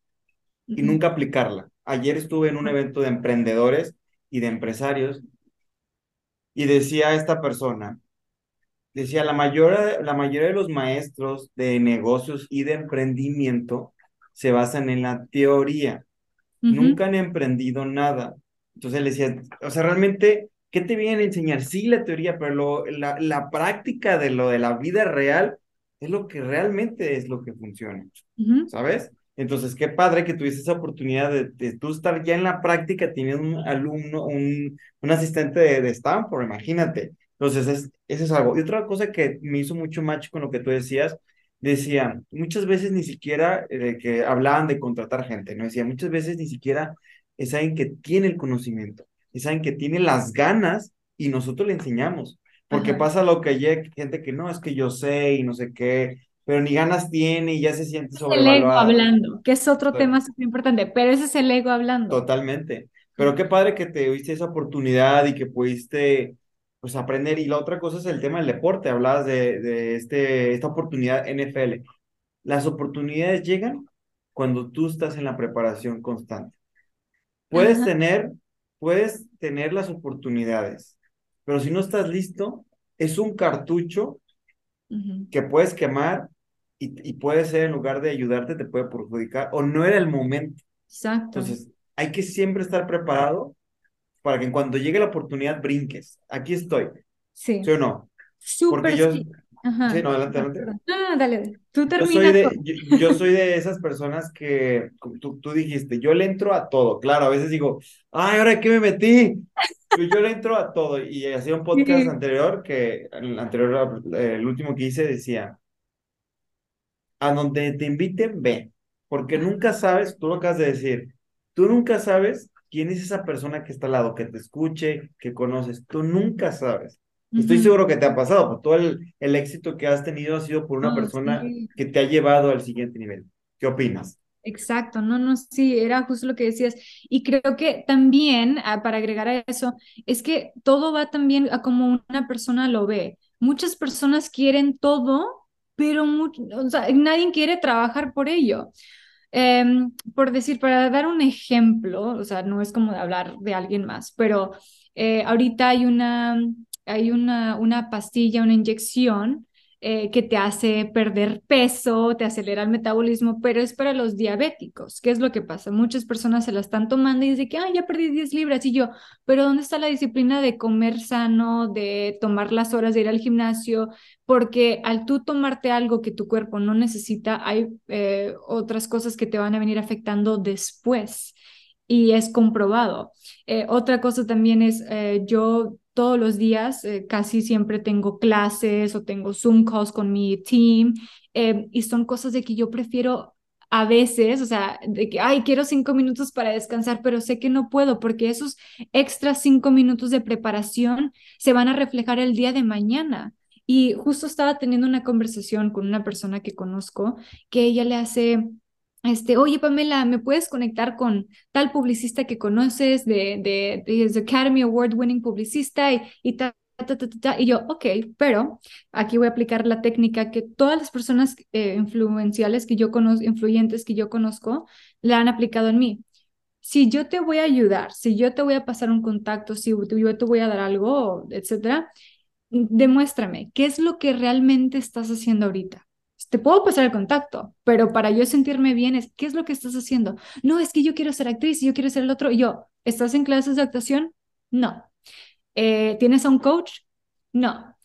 y nunca aplicarla. Ayer estuve en un evento de emprendedores y de empresarios y decía esta persona, decía, la, mayor, la mayoría de los maestros de negocios y de emprendimiento se basan en la teoría, nunca han emprendido nada. Entonces le decía, o sea, realmente, ¿qué te viene a enseñar? Sí, la teoría, pero lo, la, la práctica de lo de la vida real es lo que realmente es lo que funciona, ¿sabes? Entonces, qué padre que tuviste esa oportunidad de, de, tú estar ya en la práctica teniendo un alumno, un, un asistente de, de Stanford, imagínate. Entonces, es, eso es algo. Y otra cosa que me hizo mucho match con lo que tú decías, decía, muchas veces ni siquiera eh, que hablaban de contratar gente, ¿no? Decía, muchas veces ni siquiera es alguien que tiene el conocimiento, es alguien que tiene las ganas y nosotros le enseñamos. Porque pasa lo que hay gente que no, es que yo sé y no sé qué, pero ni ganas tiene y ya se siente sobrevaluado. El ego hablando, que es otro tema súper importante, pero ese es el ego hablando. Totalmente. Pero qué padre que te diste esa oportunidad y que pudiste pues aprender. Y la otra cosa es el tema del deporte. Hablabas de, de este, esta oportunidad NFL. Las oportunidades llegan cuando tú estás en la preparación constante. Puedes tener, puedes tener las oportunidades, pero si no estás listo, es un cartucho que puedes quemar y, puede ser en lugar de ayudarte, te puede perjudicar o no era el momento. Exacto. Entonces, hay que siempre estar preparado para que cuando llegue la oportunidad brinques. Aquí estoy. Sí. ¿Sí o no? Súper. Porque yo, Sí, no, adelante, adelante. Ah, dale, tú terminas. Yo soy, de, yo, soy de esas personas que tú, tú, dijiste, yo le entro a todo. Claro, a veces digo, ay, ¿ahora qué me metí? yo le entro a todo. Y hacía un <laughs> podcast anterior, que el anterior, el último que hice, decía, a donde te inviten, ve. Porque nunca sabes, tú lo acabas de decir, tú nunca sabes quién es esa persona que está al lado, que te escuche, que conoces. Tú nunca sabes. Estoy seguro que te ha pasado, porque todo el, el, éxito que has tenido ha sido por una persona que te ha llevado al siguiente nivel. ¿Qué opinas? Exacto, no, no, sí, era justo lo que decías. Y creo que también, ah, para agregar a eso, es que todo va también a como una persona lo ve. Muchas personas quieren todo, pero o sea, nadie quiere trabajar por ello. Em, por decir, para dar un ejemplo, o sea, no es como de hablar de alguien más, pero eh, ahorita hay una hay una, una pastilla, una inyección eh, que te hace perder peso, te acelera el metabolismo, pero es para los diabéticos. ¿Qué es lo que pasa? Muchas personas se la están tomando y dicen que, ah, ya perdí 10 libras. Y yo, pero ¿dónde está la disciplina de comer sano, de tomar las horas de ir al gimnasio? Porque al tú tomarte algo que tu cuerpo no necesita, hay eh, otras cosas que te van a venir afectando después y es comprobado. Eh, otra cosa también es, yo todos los días, eh, casi siempre tengo clases o tengo Zoom calls con mi team eh, y son cosas de que yo prefiero a veces, o sea, de que, ay, quiero cinco minutos para descansar, pero sé que no puedo porque esos extras cinco minutos de preparación se van a reflejar el día de mañana. Y justo estaba teniendo una conversación con una persona que conozco que ella le hace este, oye Pamela, ¿me puedes conectar con tal publicista que conoces de, de, de Academy Award winning publicista y, y Y yo, ok, pero aquí voy a aplicar la técnica que todas las personas eh, influenciales que yo conozco, influyentes que yo conozco, la han aplicado en mí. Si yo te voy a ayudar, si yo te voy a pasar un contacto, si yo te voy a dar algo, etcétera, demuéstrame qué es lo que realmente estás haciendo ahorita te puedo pasar el contacto, pero para yo sentirme bien es, ¿qué es lo que estás haciendo? No, es que yo quiero ser actriz yo quiero ser el otro. Y yo, ¿estás en clases de actuación? No. Eh, ¿Tienes a un coach? No.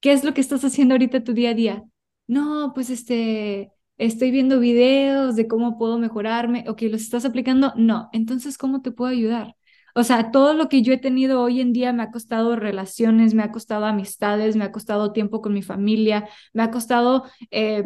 ¿Qué es lo que estás haciendo ahorita tu día a día? No, pues este, estoy viendo videos de cómo puedo mejorarme. Ok, ¿los estás aplicando? No. Entonces, ¿cómo te puedo ayudar? O sea, todo lo que yo he tenido hoy en día me ha costado relaciones, me ha costado amistades, me ha costado tiempo con mi familia, me ha costado, eh,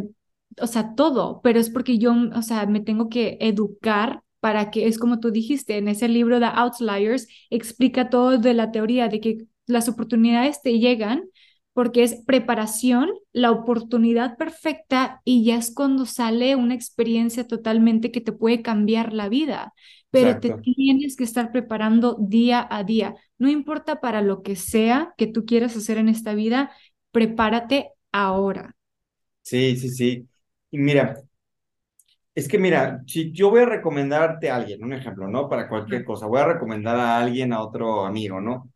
o sea, todo, pero es porque yo, o sea, me tengo que educar para que, es como tú dijiste, en ese libro de Outliers, explica todo de la teoría de que las oportunidades te llegan, porque es preparación, la oportunidad perfecta y ya es cuando sale una experiencia totalmente que te puede cambiar la vida, pero te tienes que estar preparando día a día. No importa para lo que sea que tú quieras hacer en esta vida, prepárate ahora. Sí, sí, sí. Y mira, es que mira, si yo voy a recomendarte a alguien, un ejemplo, ¿no? Para cualquier cosa, voy a recomendar a alguien, a otro amigo, ¿no?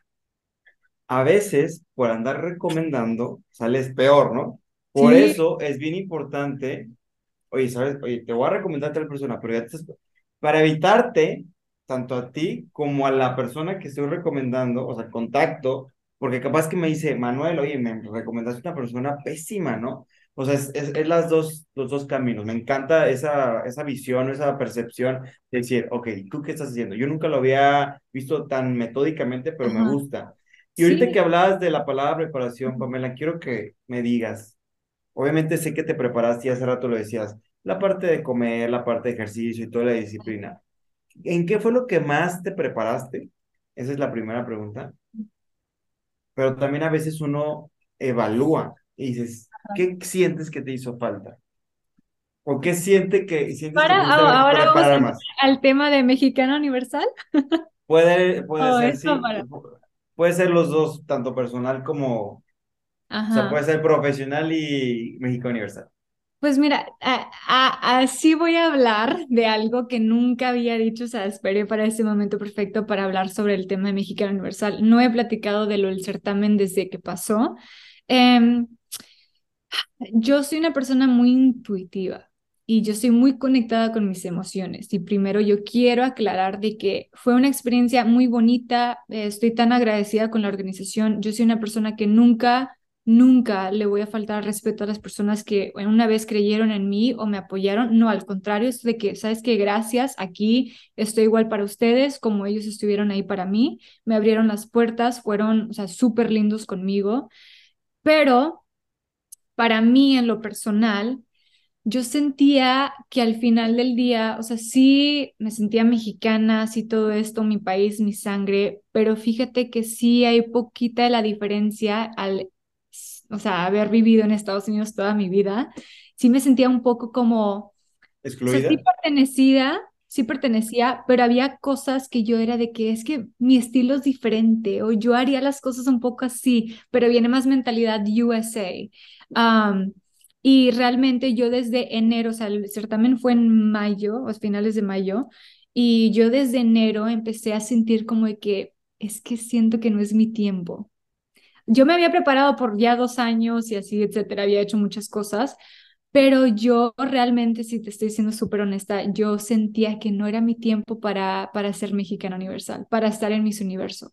A veces, por andar recomendando, sales peor, ¿no? Por eso es bien importante, oye, ¿sabes? Oye, te voy a recomendar a tal persona, pero ya te... Para evitarte, tanto a ti como a la persona que estoy recomendando, o sea, contacto, porque capaz que me dice, Manuel, oye, me recomendaste una persona pésima, ¿no? O sea, es, es, las dos, los dos caminos. Me encanta esa, esa visión, esa percepción de decir, ok, ¿tú qué estás haciendo? Yo nunca lo había visto tan metódicamente, pero me gusta. Y ahorita que hablabas de la palabra preparación, Pamela, quiero que me digas, obviamente sé que te preparaste y hace rato lo decías, la parte de comer, la parte de ejercicio y toda la disciplina. ¿En qué fue lo que más te preparaste? Esa es la primera pregunta. Pero también a veces uno evalúa y dices, ¿qué sientes que te hizo falta? ¿O qué siente que sientes Para, que ahora vamos al tema de Mexicano Universal. <laughs> Puede, puede oh, ser, sí. Puede ser los dos, tanto personal como, o sea, puede ser profesional y México Universal. Pues mira, así voy a hablar de algo que nunca había dicho, o sea, esperé para este momento perfecto para hablar sobre el tema de Mexicano Universal. No he platicado de lo del certamen desde que pasó. Em, yo soy una persona muy intuitiva y yo estoy muy conectada con mis emociones. Y primero yo quiero aclarar de que fue una experiencia muy bonita, estoy tan agradecida con la organización. Yo soy una persona que nunca, nunca le voy a faltar respeto a las personas que una vez creyeron en mí o me apoyaron. No, al contrario, es de que, ¿sabes qué? Gracias, aquí estoy igual para ustedes como ellos estuvieron ahí para mí. Me abrieron las puertas, fueron, o sea, súper lindos conmigo. Pero para mí en lo personal, yo sentía que al final del día, o sea, sí me sentía mexicana, sí todo esto, mi país, mi sangre, pero fíjate que sí hay poquita de la diferencia al, o sea, haber vivido en Estados Unidos toda mi vida. Sí me sentía un poco como... Excluida. sí pertenecida, sí pertenecía, pero había cosas que yo era de que es que mi estilo es diferente o yo haría las cosas un poco así, pero viene más mentalidad USA y realmente yo desde enero, o sea, el certamen fue en mayo, a finales de mayo, y yo desde enero empecé a sentir como de que es que siento que no es mi tiempo. Yo me había preparado por ya dos años y así, etcétera, había hecho muchas cosas, pero yo realmente, si te estoy siendo súper honesta, yo sentía que no era mi tiempo para, para ser mexicana universal, para estar en mis universo.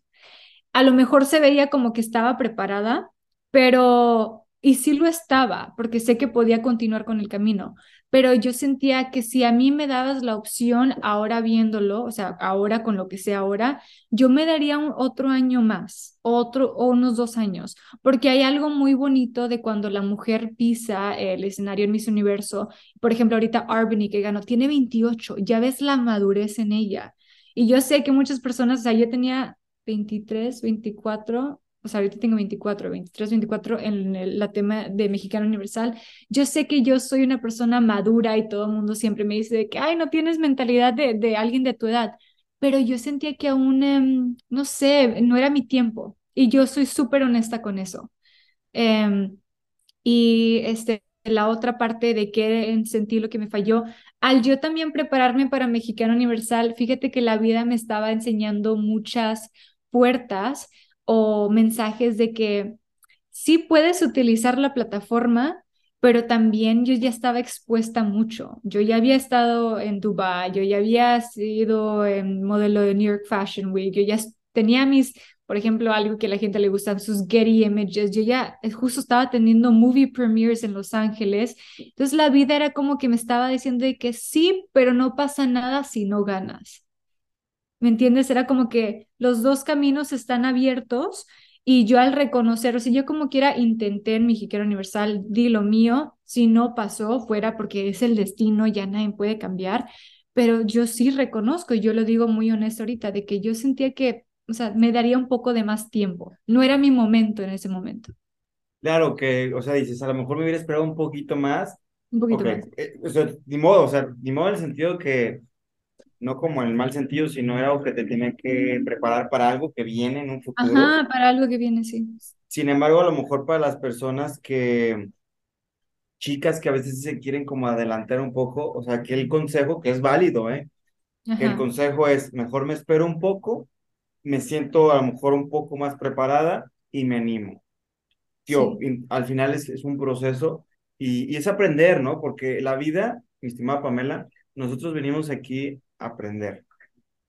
A lo mejor se veía como que estaba preparada, pero y sí lo estaba, porque sé que podía continuar con el camino, pero yo sentía que si a mí me dabas la opción ahora viéndolo, o sea, ahora con lo que sé ahora, yo me daría un, otro año más, otro o unos dos años, porque hay algo muy bonito de cuando la mujer pisa el escenario en Miss Universo, por ejemplo, ahorita Arbany que ganó, tiene 28, ya ves la madurez en ella. Y yo sé que muchas personas, o sea, yo tenía 23, 24, o sea, ahorita tengo 24, 23, 24 en el, la tema de Mexicano Universal, yo sé que yo soy una persona madura y todo el mundo siempre me dice que, ay, no tienes mentalidad de, de alguien de tu edad, pero yo sentía que aún, em, no sé, no era mi tiempo. Y yo soy súper honesta con eso. Em, y este, la otra parte de que sentí lo que me falló, al yo también prepararme para Mexicano Universal, fíjate que la vida me estaba enseñando muchas puertas o mensajes de que sí puedes utilizar la plataforma, pero también yo ya estaba expuesta mucho. Yo ya había estado en Dubai, yo ya había sido en modelo de New York Fashion Week, yo ya tenía mis, por ejemplo, algo que a la gente le gusta, sus Getty Images, yo ya justo estaba teniendo movie premieres en Los Ángeles. Entonces la vida era como que me estaba diciendo de que sí, pero no pasa nada si no ganas. ¿Me entiendes? Era como que los dos caminos están abiertos y yo al reconocer, o sea, yo como quiera intenté en mi Jiquera Universal, di lo mío, si no pasó, fuera porque es el destino, ya nadie puede cambiar, pero yo sí reconozco, y yo lo digo muy honesto ahorita, de que yo sentía que, o sea, me daría un poco de más tiempo, no era mi momento en ese momento. Claro que, o sea, dices, a lo mejor me hubiera esperado un poquito más. Un poquito más. eh, o sea, ni modo, o sea, ni modo en el sentido que, no como en el mal sentido, sino era algo que te tenía que preparar para algo que viene en un futuro. Ajá, para algo que viene, sí. Sin embargo, a lo mejor para las personas que, chicas que a veces se quieren como adelantar un poco, o sea, que el consejo, que es válido, ¿eh? Que el consejo es, mejor me espero un poco, me siento a lo mejor un poco más preparada y me animo. Tío, sí, al final es, es un proceso y, y es aprender, ¿no? Porque la vida, mi estimada Pamela, nosotros venimos aquí aprender.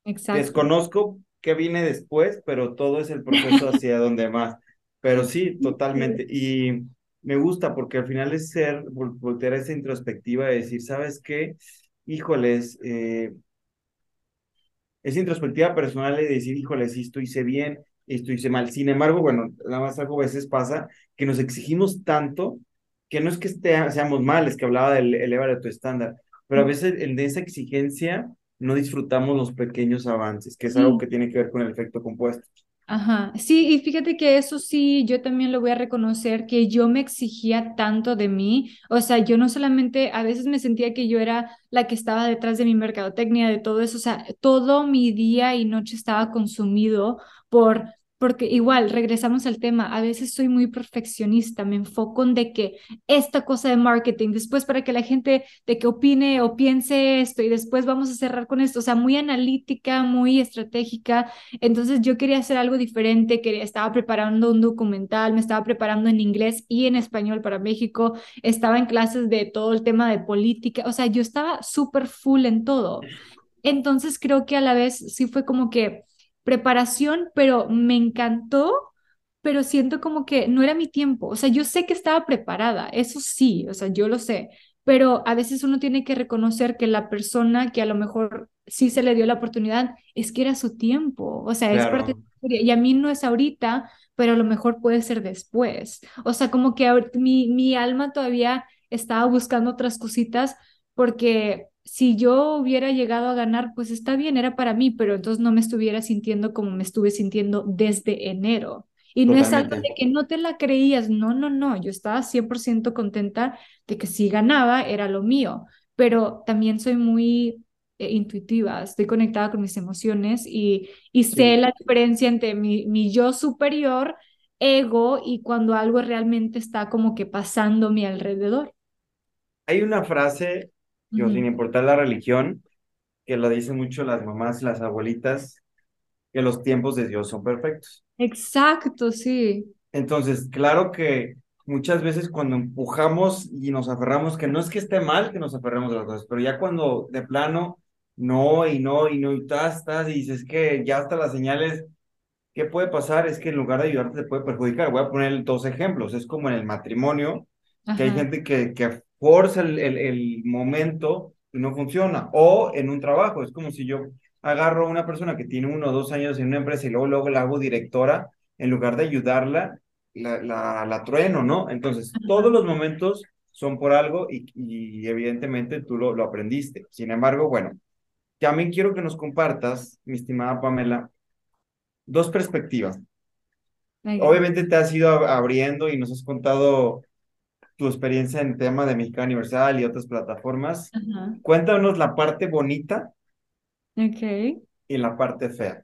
exacto. Desconozco qué viene después, pero todo es el proceso <laughs> hacia donde más. Pero sí, totalmente. Y me gusta porque al final es ser, vol- voltear esa introspectiva de decir, ¿sabes qué? Híjoles, eh, esa introspectiva personal de decir, híjoles, esto hice bien, esto hice mal. Sin embargo, bueno, nada más algo a veces pasa que nos exigimos tanto que no es que esté, seamos mal, es que hablaba del elevar tu estándar, pero a veces en de esa exigencia no disfrutamos los pequeños avances, que es algo que tiene que ver con el efecto compuesto. Ajá, sí, y fíjate que eso sí, yo también lo voy a reconocer, que yo me exigía tanto de mí, o sea, yo no solamente, a veces me sentía que yo era la que estaba detrás de mi mercadotecnia, de todo eso, o sea, todo mi día y noche estaba consumido por, porque igual, regresamos al tema, a veces soy muy perfeccionista, me enfoco en de que esta cosa de marketing, después para que la gente de que opine o piense esto y después vamos a cerrar con esto, o sea, muy analítica, muy estratégica entonces yo quería hacer algo diferente, quería, estaba preparando un documental, me estaba preparando en inglés y en español para México, estaba en clases de todo el tema de política, o sea, yo estaba súper full en todo. Entonces creo que a la vez sí fue como que preparación, pero me encantó, pero siento como que no era mi tiempo. O sea, yo sé que estaba preparada, eso sí, o sea, yo lo sé, pero a veces uno tiene que reconocer que la persona que a lo mejor sí se le dio la oportunidad es que era su tiempo, o sea, es parte de Claro, la historia. Y a mí no es ahorita, pero a lo mejor puede ser después. O sea, como que mi, mi alma todavía estaba buscando otras cositas porque si yo hubiera llegado a ganar, pues está bien, era para mí, pero entonces no me estuviera sintiendo como me estuve sintiendo desde enero. Y no es algo de que no te la creías, no, no, no, yo estaba 100% contenta de que si ganaba era lo mío, pero también soy muy eh, intuitiva, estoy conectada con mis emociones y, y sé Sí. la diferencia entre mi, mi yo superior, ego, y cuando algo realmente está como que pasando a mi alrededor. Hay una frase, yo sin importar la religión, que lo dicen mucho las mamás las abuelitas, que los tiempos de Dios son perfectos. Exacto, sí. Entonces, claro que muchas veces cuando empujamos y nos aferramos, que no es que esté mal que nos aferremos a las cosas, pero ya cuando de plano no y no y no y estás, estás y dices que ya hasta las señales, ¿qué puede pasar? Es que en lugar de ayudarte te puede perjudicar. Voy a poner dos ejemplos. Es como en el matrimonio, que hay gente que, que forza el, el, el momento y no funciona. O en un trabajo, es como si yo agarro a una persona que tiene uno o dos años en una empresa y luego, luego la hago directora, en lugar de ayudarla la, la, la trueno, ¿no? Entonces, todos los momentos son por algo y, y evidentemente tú lo, lo aprendiste. Sin embargo, bueno, también quiero que nos compartas, mi estimada Pamela, dos perspectivas. Obviamente te has ido ab- abriendo y nos has contado tu experiencia en tema de Mexicana Universal y otras plataformas. Ajá. Cuéntanos la parte bonita Ok. y la parte fea.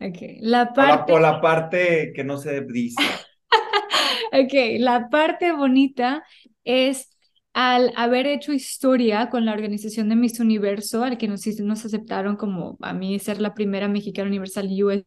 Ok. La O la, parte, o la parte que no se dice. <laughs> ok, la parte bonita es al haber hecho historia con la organización de Miss Universo, al que nos, nos aceptaron como a mí ser la primera mexicana universal USA,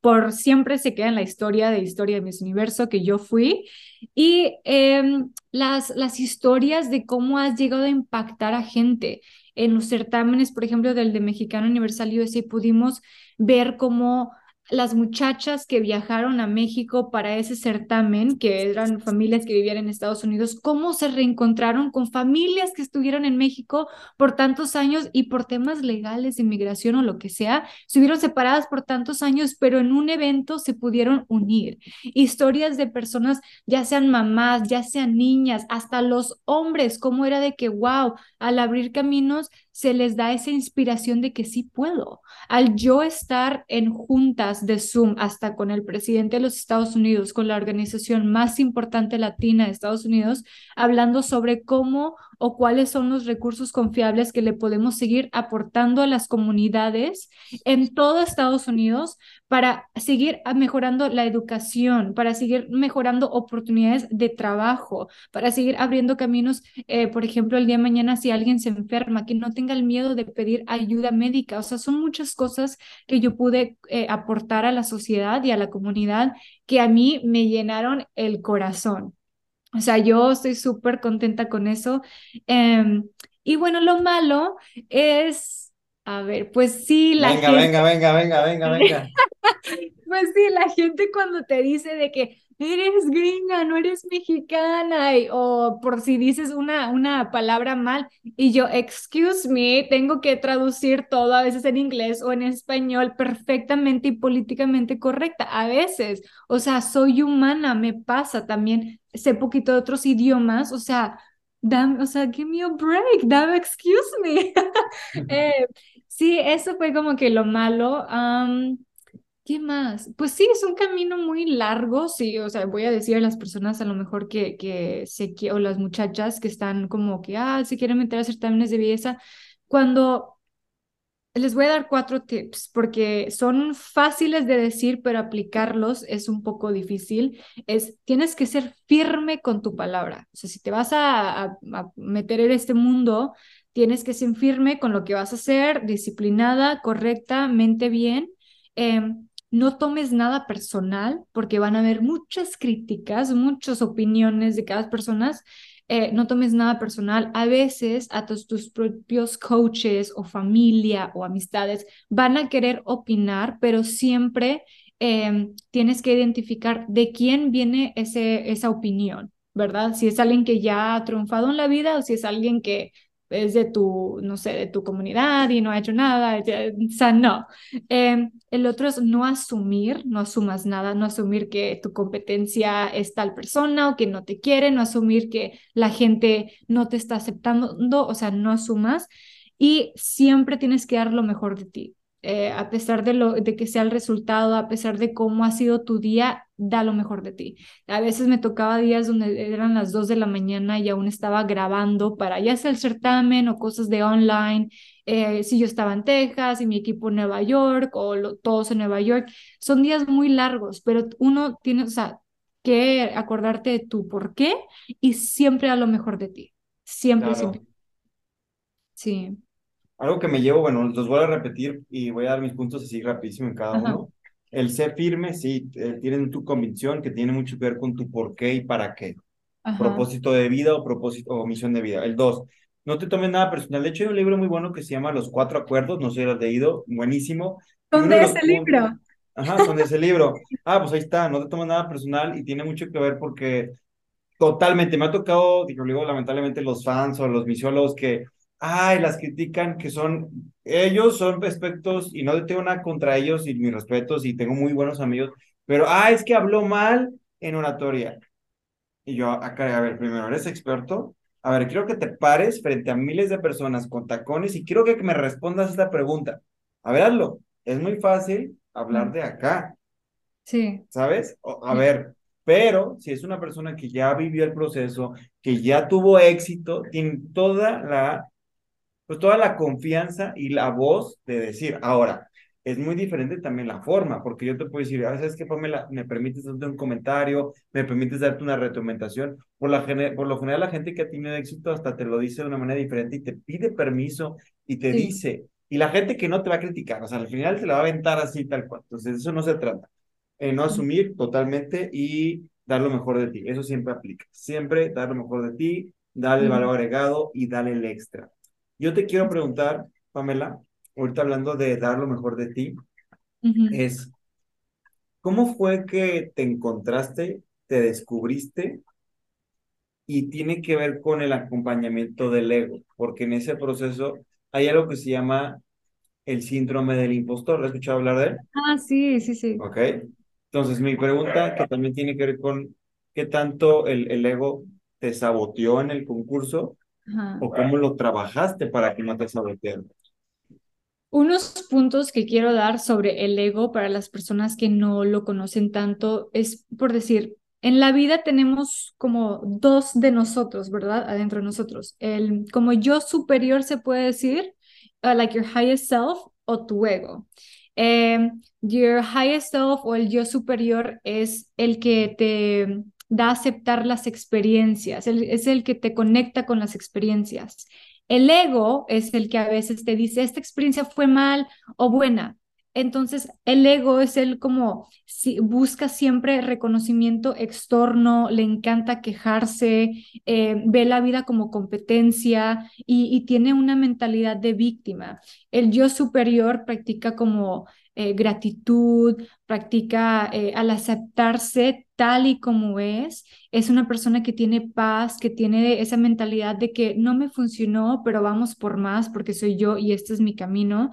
por siempre se queda en la historia de historia de Miss Universo que yo fui. Y em, las, las historias de cómo has llegado a impactar a gente. En los certámenes, por ejemplo, del de Mexicano Universal USA, pudimos ver cómo las muchachas que viajaron a México para ese certamen, que eran familias que vivían en Estados Unidos, cómo se reencontraron con familias que estuvieron en México por tantos años y por temas legales inmigración o lo que sea, estuvieron separadas por tantos años, pero en un evento se pudieron unir. Historias de personas, ya sean mamás, ya sean niñas, hasta los hombres, cómo era de que, wow, al abrir caminos se les da esa inspiración de que sí puedo. Al yo estar en juntas de Zoom hasta con el presidente de los Estados Unidos, con la organización más importante latina de Estados Unidos, hablando sobre cómo o cuáles son los recursos confiables que le podemos seguir aportando a las comunidades en todo Estados Unidos para seguir mejorando la educación, para seguir mejorando oportunidades de trabajo, para seguir abriendo caminos, eh, por ejemplo, el día de mañana si alguien se enferma, que no tenga el miedo de pedir ayuda médica. O sea, son muchas cosas que yo pude eh, aportar a la sociedad y a la comunidad que a mí me llenaron el corazón. O sea, yo estoy súper contenta con eso. Em, y bueno, lo malo es, a ver, pues sí, la venga, gente... Venga, venga, venga, venga, venga. <laughs> pues sí, la gente cuando te dice de que eres gringa, no eres mexicana, o por si dices una, una palabra mal, y yo, excuse me, tengo que traducir todo a veces en inglés o en español perfectamente y políticamente correcta, a veces, o sea, soy humana, me pasa también, sé poquito de otros idiomas, o sea, dame, o sea, give me a break, dame, excuse me. <laughs> <laughs> eh, sí, eso fue como que lo malo. ¿Qué más? Pues sí, es un camino muy largo, sí, o sea, voy a decir a las personas a lo mejor que, que se o las muchachas que están como que, ah, se quieren meter a certámenes de belleza, cuando les voy a dar cuatro tips, porque son fáciles de decir, pero aplicarlos es un poco difícil, es, tienes que ser firme con tu palabra, o sea, si te vas a, a, meter en este mundo, tienes que ser firme con lo que vas a hacer, disciplinada, correctamente bien. Eh, no tomes nada personal porque van a haber muchas críticas, muchas opiniones de cada persona. Eh, no tomes nada personal. A veces a tus, tus propios coaches o familia o amistades van a querer opinar, pero siempre em, tienes que identificar de quién viene ese, esa opinión, ¿verdad? Si es alguien que ya ha triunfado en la vida o si es alguien que es de tu, no sé, de tu comunidad y no ha hecho nada, o sea, no. Em, el otro es no asumir, no asumas nada, no asumir que tu competencia es tal persona o que no te quiere, no asumir que la gente no te está aceptando, o sea, no asumas y siempre tienes que dar lo mejor de ti. Eh, a pesar de, lo, de que sea el resultado, a pesar de cómo ha sido tu día, da lo mejor de ti. A veces me tocaba días donde eran las 2 de la mañana y aún estaba grabando para ya sea el certamen o cosas de online. Eh, si yo estaba en Texas y mi equipo en Nueva York o todos en Nueva York, son días muy largos, pero uno tiene, o sea, que acordarte de tu por qué y siempre da lo mejor de ti. Siempre, siempre. Sí. Algo que me llevo, bueno, los voy a repetir y voy a dar mis puntos así rapidísimo en cada uno. El ser firme, sí, eh, tienen tu convicción que tiene mucho que ver con tu por qué y para qué. Propósito de vida o propósito o misión de vida. El dos, no te tomes nada personal. De hecho, hay un libro muy bueno que se llama Los Cuatro Acuerdos, no sé si lo has leído, buenísimo. ¿Son de ese libro? Ajá, son de ese libro. Ah, pues ahí está, no te tomes nada personal y tiene mucho que ver porque totalmente me ha tocado, digo, lamentablemente los fans o los misiólogos que ay, las critican que son, ellos son aspectos, y no tengo nada contra ellos y mis respetos, y tengo muy buenos amigos, pero, ah, es que habló mal en oratoria. Y yo, acá, a ver, primero, ¿eres experto? A ver, quiero que te pares frente a miles de personas con tacones y quiero que me respondas esta pregunta. A ver, hazlo. Es muy fácil hablar de acá. Sí. ¿Sabes? a ver, pero si es una persona que ya vivió el proceso, que ya tuvo éxito, tiene toda la pues toda la confianza y la voz de decir. Ahora, es muy diferente también la forma, porque yo te puedo decir, ah, ¿sabes qué, Pamela? Me permites darte un comentario, me permites darte una retroalimentación. Por, la, por lo general, la gente que ha tenido éxito hasta te lo dice de una manera diferente y te pide permiso y te dice. Y la gente que no te va a criticar, o sea, al final te la va a aventar así tal cual. Entonces, eso no se trata. Eh, no asumir totalmente y dar lo mejor de ti. Eso siempre aplica. Siempre dar lo mejor de ti, darle el valor agregado y darle el extra. Yo te quiero preguntar, Pamela, ahorita hablando de dar lo mejor de ti, es, ¿cómo fue que te encontraste, te descubriste y tiene que ver con el acompañamiento del ego? Porque en ese proceso hay algo que se llama el síndrome del impostor. ¿Lo has escuchado hablar de él? Ah, sí, sí, sí. Ok. Entonces, mi pregunta, que también tiene que ver con qué tanto el, el ego te saboteó en el concurso ¿O cómo lo trabajaste para que no te sabotearan? Unos puntos que quiero dar sobre el ego para las personas que no lo conocen tanto es por decir, en la vida tenemos como dos de nosotros, ¿verdad? Adentro de nosotros. El como yo superior se puede decir, uh, like your highest self o tu ego. Em, your highest self o el yo superior es el que te da aceptar las experiencias, es el que te conecta con las experiencias. El ego es el que a veces te dice, esta experiencia fue mal o buena. Entonces, el ego es el como busca siempre reconocimiento externo, le encanta quejarse, eh, ve la vida como competencia y, tiene una mentalidad de víctima. El yo superior practica como eh, gratitud, practica eh, al aceptarse tal y como es, es una persona que tiene paz, que tiene esa mentalidad de que no me funcionó, pero vamos por más porque soy yo y este es mi camino.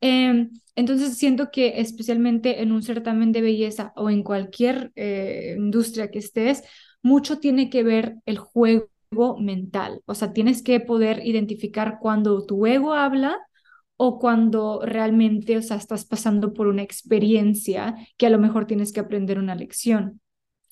Em, entonces siento que especialmente en un certamen de belleza o en cualquier eh, industria que estés, mucho tiene que ver el juego mental, o sea, tienes que poder identificar cuando tu ego habla o cuando realmente, o sea, estás pasando por una experiencia que a lo mejor tienes que aprender una lección.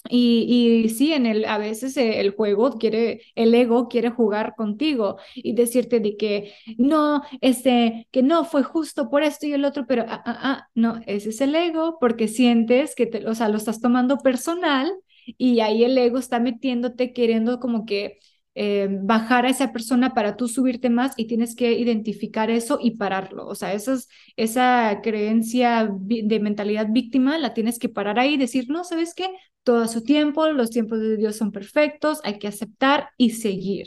Y, y sí, en el, a veces eh, el juego quiere, el ego quiere jugar contigo y decirte de que no, este, que no fue justo por esto y el otro, pero ah, ah, ah, no, ese es el ego porque sientes que, te, o sea, lo estás tomando personal y ahí el ego está metiéndote queriendo como que eh, bajar a esa persona para tú subirte más y tienes que identificar eso y pararlo. O sea, esas, esa creencia de mentalidad víctima la tienes que parar ahí y decir, no, ¿sabes qué? Todo a su tiempo, los tiempos de Dios son perfectos, hay que aceptar y seguir.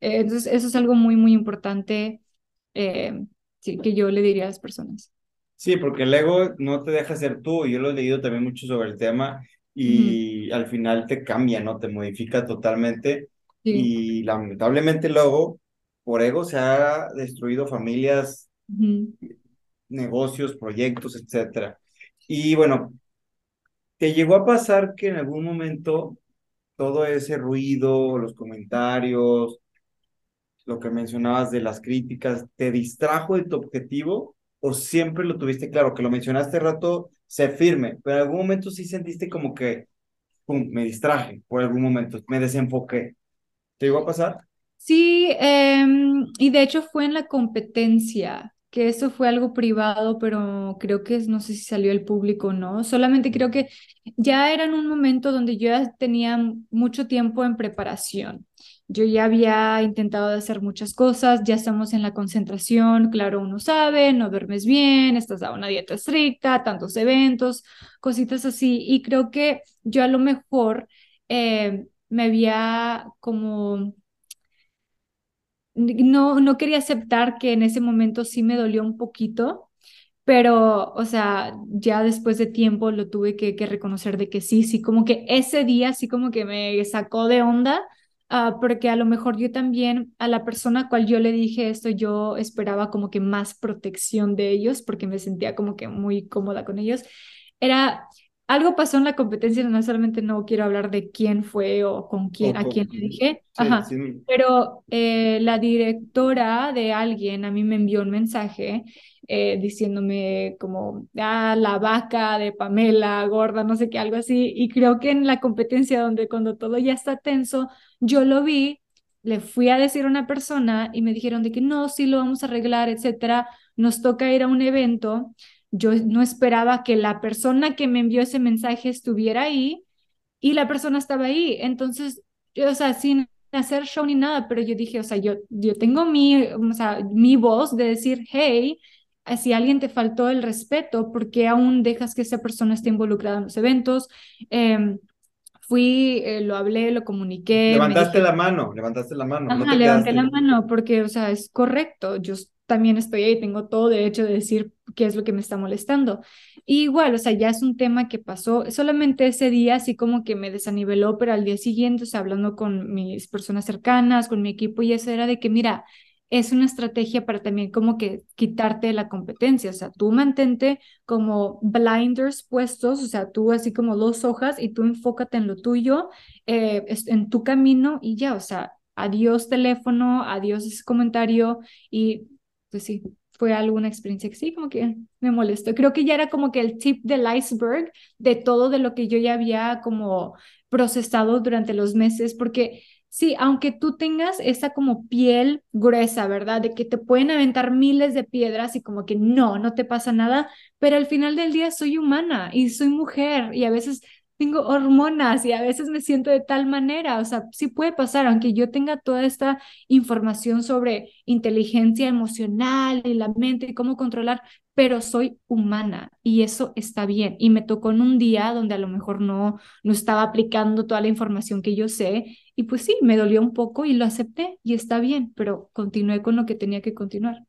Eh, entonces, eso es algo muy, muy importante eh, sí, que yo le diría a las personas. Sí, porque el ego no te deja ser tú. Yo lo he leído también mucho sobre el tema y al final te cambia, ¿no? Te modifica totalmente y lamentablemente luego, por ego, se ha destruido familias, negocios, proyectos, etcétera. Y bueno, ¿te llegó a pasar que en algún momento todo ese ruido, los comentarios, lo que mencionabas de las críticas, te distrajo de tu objetivo o siempre lo tuviste claro? Que lo mencionaste rato, sé firme, pero en algún momento sí sentiste como que, pum, me distraje por algún momento, me desenfoqué. ¿Te iba a pasar? Sí, em, y de hecho fue en la competencia, que eso fue algo privado, pero creo que no sé si salió al público o no. Solamente creo que ya era en un momento donde yo ya tenía mucho tiempo en preparación. Yo ya había intentado hacer muchas cosas, ya estamos en la concentración, claro, uno sabe, no duermes bien, estás a una dieta estricta, tantos eventos, cositas así. Y creo que yo a lo mejor... Eh, me había como... No, no quería aceptar que en ese momento sí me dolió un poquito, pero, o sea, ya después de tiempo lo tuve que, reconocer de que sí, sí, como que ese día sí como que me sacó de onda, uh, porque a lo mejor yo también, a la persona a cual yo le dije esto, yo esperaba como que más protección de ellos, porque me sentía como que muy cómoda con ellos. Era, algo pasó en la competencia, no solamente no quiero hablar de quién fue o con quién, a quién le dije, Ajá. pero eh, la directora de alguien a mí me envió un mensaje eh, diciéndome como, ah, la vaca de Pamela, gorda, no sé qué, algo así, y creo que en la competencia donde cuando todo ya está tenso, yo lo vi, le fui a decir a una persona y me dijeron de que no, sí lo vamos a arreglar, etcétera, nos toca ir a un evento yo no esperaba que la persona que me envió ese mensaje estuviera ahí y la persona estaba ahí. Entonces, yo, o sea, sin hacer show ni nada, pero yo dije, o sea, yo, yo tengo mi, o sea, mi voz de decir, hey, si alguien te faltó el respeto, ¿por qué aún dejas que esa persona esté involucrada en los eventos? Eh, fui, eh, lo hablé, lo comuniqué. Levantaste la mano, levantaste la mano. Ajá, levanté la mano porque, o sea, es correcto. Yo también estoy ahí, tengo todo derecho de decir qué es lo que me está molestando. igual, o sea, ya es un tema que pasó, solamente ese día así como que me desaniveló, pero al día siguiente, o sea, hablando con mis personas cercanas, con mi equipo, y eso era de que, mira, es una estrategia para también como que quitarte la competencia, o sea, tú mantente como blinders puestos, o sea, tú así como dos hojas y tú enfócate en lo tuyo, eh, en tu camino y ya, o sea, adiós teléfono, adiós ese comentario y pues sí, fue alguna experiencia que sí, como que me molestó. Creo que ya era como que el tip del iceberg de todo de lo que yo ya había como procesado durante los meses, porque sí, aunque tú tengas esa como piel gruesa, ¿verdad? De que te pueden aventar miles de piedras y como que no, no te pasa nada, pero al final del día soy humana y soy mujer y a veces tengo hormonas y a veces me siento de tal manera, o sea, sí puede pasar, aunque yo tenga toda esta información sobre inteligencia emocional y la mente y cómo controlar, pero soy humana y eso está bien. Y me tocó en un día donde a lo mejor no, no estaba aplicando toda la información que yo sé y pues sí, me dolió un poco y lo acepté y está bien, pero continué con lo que tenía que continuar.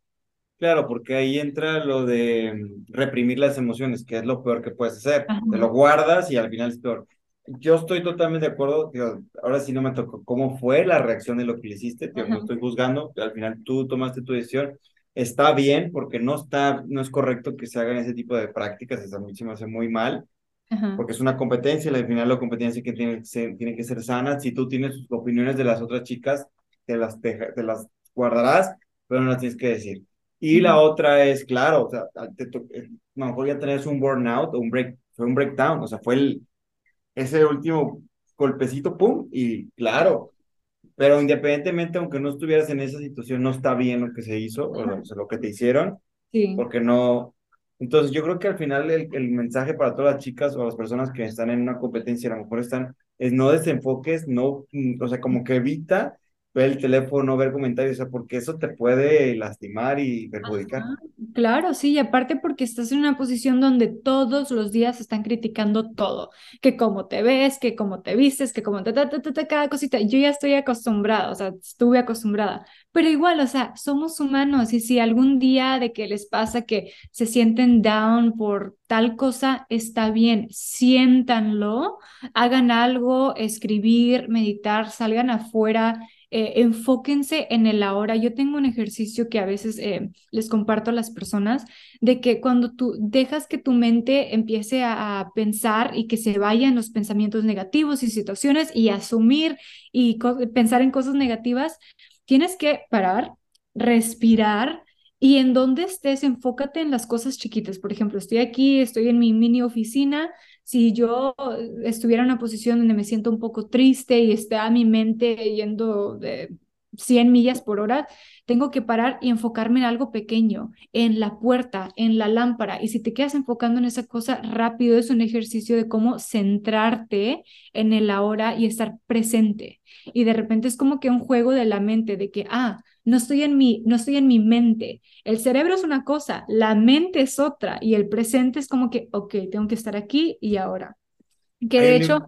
Claro, porque ahí entra lo de mm, reprimir las emociones, que es lo peor que puedes hacer. Ajá. Te lo guardas y al final es peor. Yo estoy totalmente de acuerdo, tío, ahora sí no me tocó cómo fue la reacción de lo que le hiciste, tío, no estoy juzgando, al final tú tomaste tu decisión. Está bien, porque no está, no es correcto que se hagan ese tipo de prácticas, a mí se me hace muy mal, Ajá. porque es una competencia, y al final la competencia que tiene que ser, tiene que ser sana. Si tú tienes opiniones de las otras chicas, te las, deja- te las guardarás, pero no las tienes que decir. Y la otra es, claro, o sea, te to- eh, a lo mejor ya tenés un burnout o un break, fue un breakdown, o sea, fue el, ese último golpecito, pum, y claro, pero independientemente, aunque no estuvieras en esa situación, no está bien lo que se hizo, o o sea, lo que te hicieron, Sí. porque no, entonces yo creo que al final el, el mensaje para todas las chicas o las personas que están en una competencia, a lo mejor están, es no desenfoques, no, mm, o sea, como que evita ver el teléfono, ver comentarios, o sea, porque eso te puede lastimar y perjudicar. Claro, sí, y aparte porque estás en una posición donde todos los días están criticando todo, que cómo te ves, que cómo te vistes, que cómo te, ta, ta, ta, ta, cada cosita. Yo ya estoy acostumbrada, o sea, estuve acostumbrada, pero igual, o sea, somos humanos y si algún día de que les pasa que se sienten down por tal cosa, está bien, siéntanlo, hagan algo, escribir, meditar, salgan afuera eh, enfóquense en el ahora. Yo tengo un ejercicio que a veces eh, les comparto a las personas, de que cuando tú dejas que tu mente empiece a, a pensar y que se vayan los pensamientos negativos y situaciones y asumir y pensar en cosas negativas, tienes que parar, respirar. Y en donde estés, enfócate en las cosas chiquitas. Por ejemplo, estoy aquí, estoy en mi mini oficina, si yo estuviera en una posición donde me siento un poco triste y está mi mente yendo de 100 millas por hora, tengo que parar y enfocarme en algo pequeño, en la puerta, en la lámpara. Y si te quedas enfocando en esa cosa rápido, es un ejercicio de cómo centrarte en el ahora y estar presente. Y de repente es como que un juego de la mente de que, ah, no estoy en mi, no estoy en mi mente. El cerebro es una cosa, la mente es otra y el presente es como que, ok, tengo que estar aquí y ahora. Que de hecho,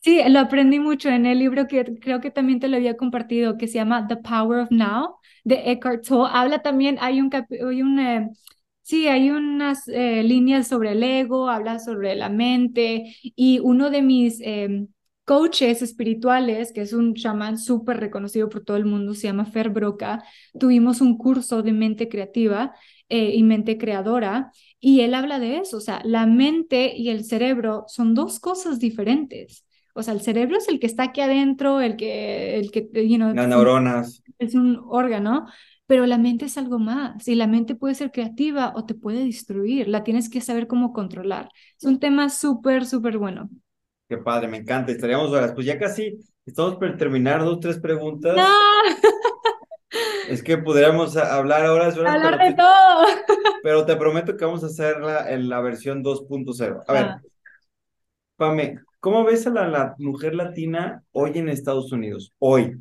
sí, lo aprendí mucho en el libro que creo que también te lo había compartido, que se llama The Power of Now, de Eckhart Tolle. Habla también, hay un, hay un eh, sí, hay unas eh, líneas sobre el ego, habla sobre la mente y uno de mis... Eh, coaches espirituales, que es un chamán súper reconocido por todo el mundo, se llama Fer Broca, tuvimos un curso de mente creativa eh, y mente creadora, y él habla de eso, o sea, la mente y el cerebro son dos cosas diferentes. O sea, el cerebro es el que está aquí adentro, el que, el que, you know, las neuronas. es un órgano, pero la mente es algo más y la mente puede ser creativa o te puede destruir, la tienes que saber cómo controlar. Es un tema súper, súper bueno. Qué padre, me encanta. Estaríamos horas. Pues ya casi estamos por terminar dos, tres ¡No! preguntas. <laughs> Es que podríamos hablar horas horas, Hablar de te, todo. <laughs> pero te prometo que vamos a hacer la, en la versión 2.0. A ver. Pame, ¿cómo ves a la, la mujer latina hoy en Estados Unidos? Hoy.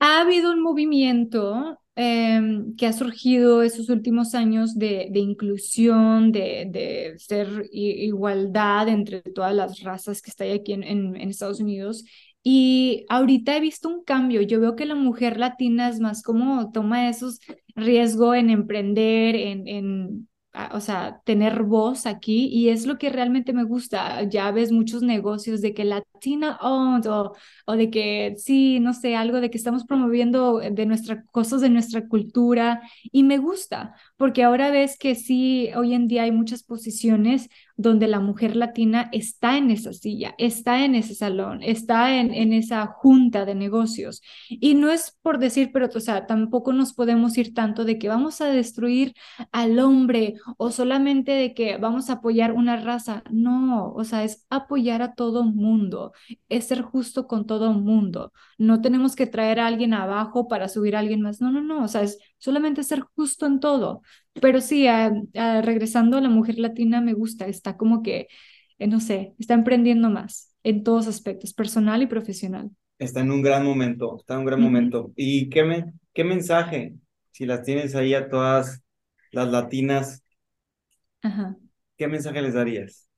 Ha habido un movimiento eh, que ha surgido estos últimos años de, de inclusión, de, de, ser igualdad entre todas las razas que está aquí en, en, en, Estados Unidos. Y ahorita he visto un cambio. Yo veo que la mujer latina es más como toma esos riesgos en emprender, en, en o sea, tener voz aquí y es lo que realmente me gusta. Ya ves muchos negocios de que Latina owned o, o de que sí, no sé, algo de que estamos promoviendo de nuestras cosas de nuestra cultura y me gusta porque ahora ves que sí, hoy en día hay muchas posiciones donde la mujer latina está en esa silla, está en ese salón, está en, en esa junta de negocios. Y no es por decir, pero o sea, tampoco nos podemos ir tanto de que vamos a destruir al hombre o solamente de que vamos a apoyar una raza. No, o sea, es apoyar a todo mundo, es ser justo con todo mundo. No tenemos que traer a alguien abajo para subir a alguien más. No, no, no, o sea, es solamente ser justo en todo. Pero sí, regresando a la mujer latina, me gusta, está como que, eh, no sé, está emprendiendo más en todos aspectos, personal y profesional. Está en un gran momento, está en un gran momento. ¿Y qué, me, qué mensaje, si las tienes ahí a todas las latinas, qué mensaje les darías?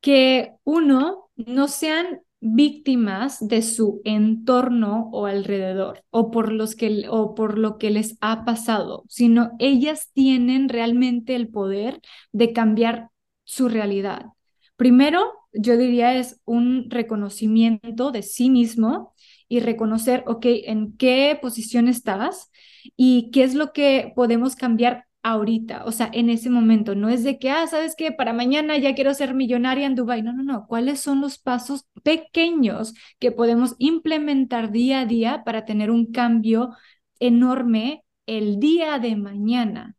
Que uno, no sean víctimas de su entorno o alrededor o por los que o por lo que les ha pasado, sino ellas tienen realmente el poder de cambiar su realidad. Primero, yo diría es un reconocimiento de sí mismo y reconocer, ok, en qué posición estás y qué es lo que podemos cambiar ahorita, o sea, en ese momento. No es de que, ah, sabes que para mañana ya quiero ser millonaria en Dubai. No, no, no. ¿Cuáles son los pasos pequeños que podemos implementar día a día para tener un cambio enorme el día de mañana?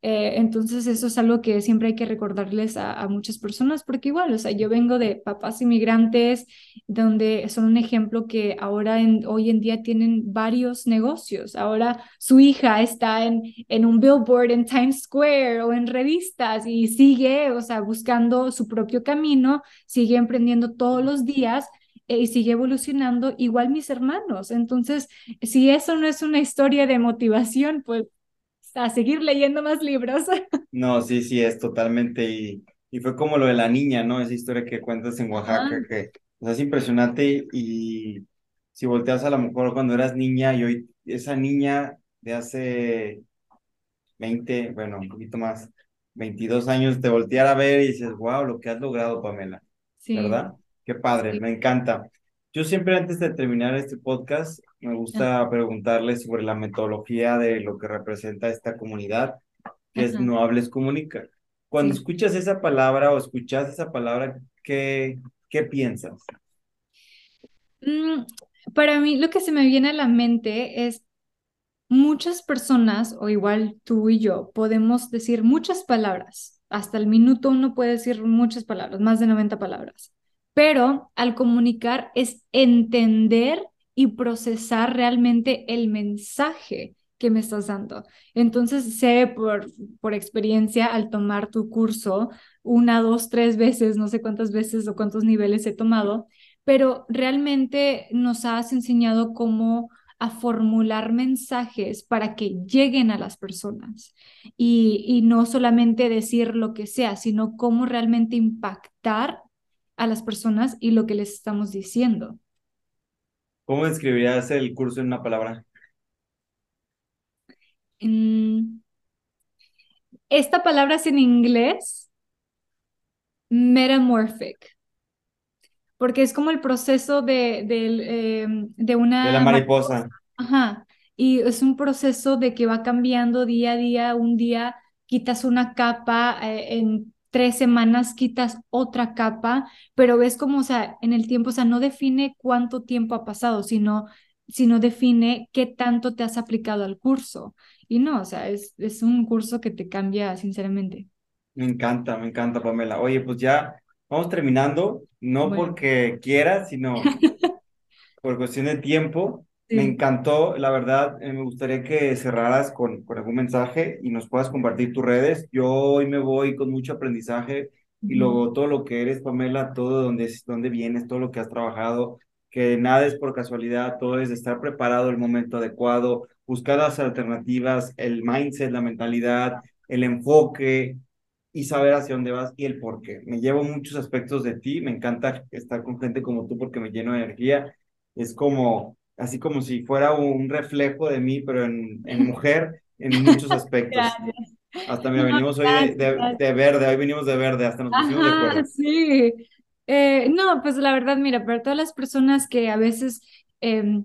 Eh, entonces eso es algo que siempre hay que recordarles a, muchas personas porque igual, o sea, yo vengo de papás inmigrantes donde son un ejemplo que ahora en, hoy en día tienen varios negocios. Ahora su hija está en, en un billboard en Times Square o en revistas y sigue, o sea, buscando su propio camino, sigue emprendiendo todos los días eh, y sigue evolucionando igual mis hermanos. Entonces, si eso no es una historia de motivación, pues a seguir leyendo más libros. <laughs> No, sí, sí, es totalmente. Y, y fue como lo de la niña, ¿no? Esa historia que cuentas en Oaxaca, que es impresionante. Y si volteas a lo mejor cuando eras niña y hoy esa niña de hace 20, bueno, un poquito más, 22 años, te volteara a ver y dices, wow, lo que has logrado, Pamela. Sí. ¿Verdad? Qué padre, me encanta. Yo siempre antes de terminar este podcast me gusta preguntarles sobre la metodología de lo que representa esta comunidad, que es No Hables Comunica. Cuando escuchas esa palabra o escuchas esa palabra, ¿qué, qué piensas? Mm, para mí lo que se me viene a la mente es muchas personas, o igual tú y yo, podemos decir muchas palabras. Hasta el minuto uno puede decir muchas palabras, más de 90 palabras. Pero al comunicar es entender y procesar realmente el mensaje que me estás dando. Entonces, sé por, por experiencia al tomar tu curso una, dos, tres veces, no sé cuántas veces o cuántos niveles he tomado, pero realmente nos has enseñado cómo a formular mensajes para que lleguen a las personas y, y no solamente decir lo que sea, sino cómo realmente impactar a las personas y lo que les estamos diciendo. ¿Cómo describirías el curso en una palabra? esta palabra es en inglés, metamorphic, porque es como el proceso de, de, em, de una... De la mariposa. Ajá, y es un proceso de que va cambiando día a día, un día quitas una capa eh, en tres semanas quitas otra capa, pero ves como, o sea, en el tiempo, o sea, no define cuánto tiempo ha pasado, sino, sino define qué tanto te has aplicado al curso. Y no, o sea, es, es un curso que te cambia, sinceramente. Me encanta, me encanta, Pamela. Oye, pues ya vamos terminando, no porque quieras, sino <laughs> por cuestión de tiempo. Me encantó, la verdad, eh, me gustaría que cerraras con, con algún mensaje y nos puedas compartir tus redes. Yo hoy me voy con mucho aprendizaje y luego todo lo que eres, Pamela, todo donde, donde vienes, todo lo que has trabajado, que nada es por casualidad, todo es estar preparado el momento adecuado, buscar las alternativas, el mindset, la mentalidad, el enfoque y saber hacia dónde vas y el por qué. Me llevo muchos aspectos de ti, me encanta estar con gente como tú porque me lleno de energía. Es como así como si fuera un reflejo de mí, pero en, en <laughs> mujer, en muchos aspectos. Hasta mira, venimos hoy de, de, verde, hoy venimos de verde, hasta nos pusimos de acuerdo. Sí. Eh, no, pues la verdad, mira, para todas las personas que a veces em,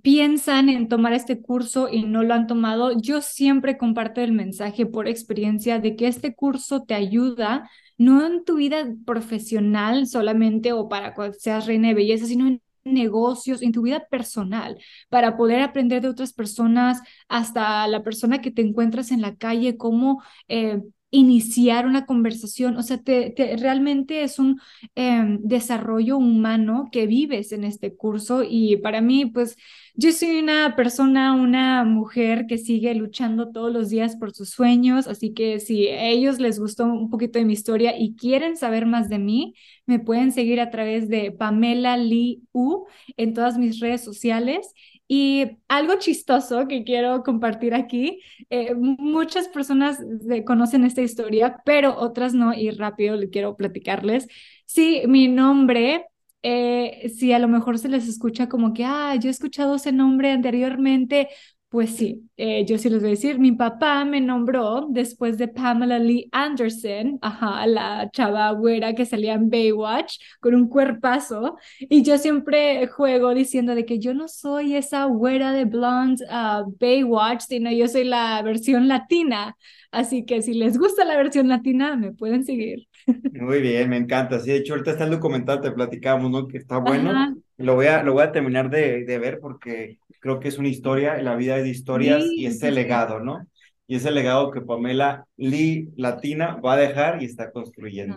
piensan en tomar este curso y no lo han tomado, yo siempre comparto el mensaje por experiencia de que este curso te ayuda no en tu vida profesional solamente o para que seas reina de belleza, sino en negocios, en tu vida personal, para poder aprender de otras personas, hasta la persona que te encuentras en la calle, cómo eh, iniciar una conversación, o sea, te, realmente es un em, desarrollo humano que vives en este curso y para mí, pues yo soy una persona, una mujer que sigue luchando todos los días por sus sueños, así que si a ellos les gustó un poquito de mi historia y quieren saber más de mí, me pueden seguir a través de Pamela Lee U en todas mis redes sociales y algo chistoso que quiero compartir aquí, eh, muchas personas conocen esta historia, pero otras no, y rápido le quiero platicarles. Sí, mi nombre, eh, si a lo mejor se les escucha como que, ah, yo he escuchado ese nombre anteriormente, pues sí, eh, yo sí les voy a decir, mi papá me nombró después de Pamela Lee Anderson, ajá, la chava güera que salía en Baywatch con un cuerpazo, y yo siempre juego diciendo de que yo no soy esa güera de blonde uh, Baywatch, sino yo soy la versión latina, así que si les gusta la versión latina, me pueden seguir. Muy bien, me encanta. Sí, de hecho, ahorita está el documental, te platicamos, ¿no? Que está bueno. Lo voy a, lo voy a terminar de, de, ver porque creo que es una historia, la vida es de historias y ese legado, ¿no? Y ese legado que Pamela Lee Latina va a dejar y está construyendo.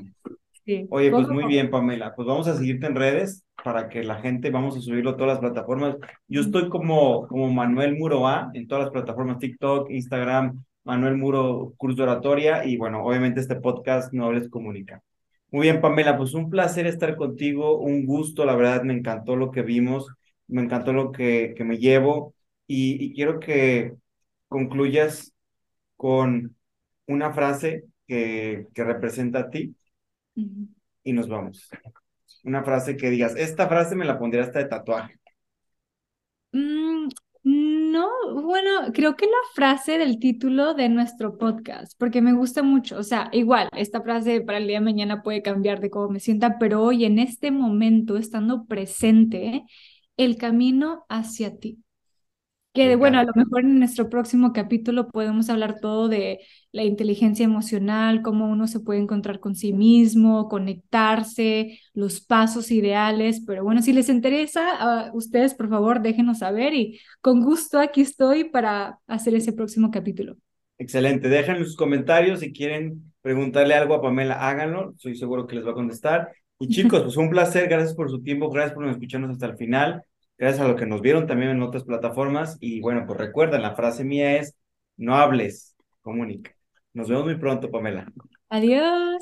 Sí. Oye, pues muy bien, Pamela. Pues vamos a seguirte en redes para que la gente, vamos a subirlo a todas las plataformas. Yo estoy como, como Manuel Muroa en todas las plataformas, TikTok, Instagram, Manuel Muro, curso de oratoria y bueno, obviamente este podcast no les comunica. Muy bien, Pamela, pues un placer estar contigo, un gusto, la verdad me encantó lo que vimos, me encantó lo que, que me llevo y, quiero que concluyas con una frase que, que representa a ti y nos vamos. Una frase que digas, esta frase me la pondría hasta de tatuaje. Mm, no, bueno, creo que la frase del título de nuestro podcast, porque me gusta mucho, o sea, igual, esta frase para el día de mañana puede cambiar de cómo me sienta, pero hoy en este momento, estando presente, el camino hacia ti. Que bueno, a lo mejor en nuestro próximo capítulo podemos hablar todo de la inteligencia emocional, cómo uno se puede encontrar con sí mismo, conectarse, los pasos ideales. Pero bueno, si les interesa a ustedes, por favor, déjenos saber y con gusto aquí estoy para hacer ese próximo capítulo. Excelente. Dejen sus comentarios si quieren preguntarle algo a Pamela, háganlo. Soy seguro que les va a contestar. Y <laughs> chicos, pues un placer. Gracias por su tiempo. Gracias por escucharnos hasta el final gracias a lo que nos vieron también en otras plataformas. Y bueno, pues recuerden, la frase mía es, no hables, comunica. Nos vemos muy pronto, Pamela. Adiós.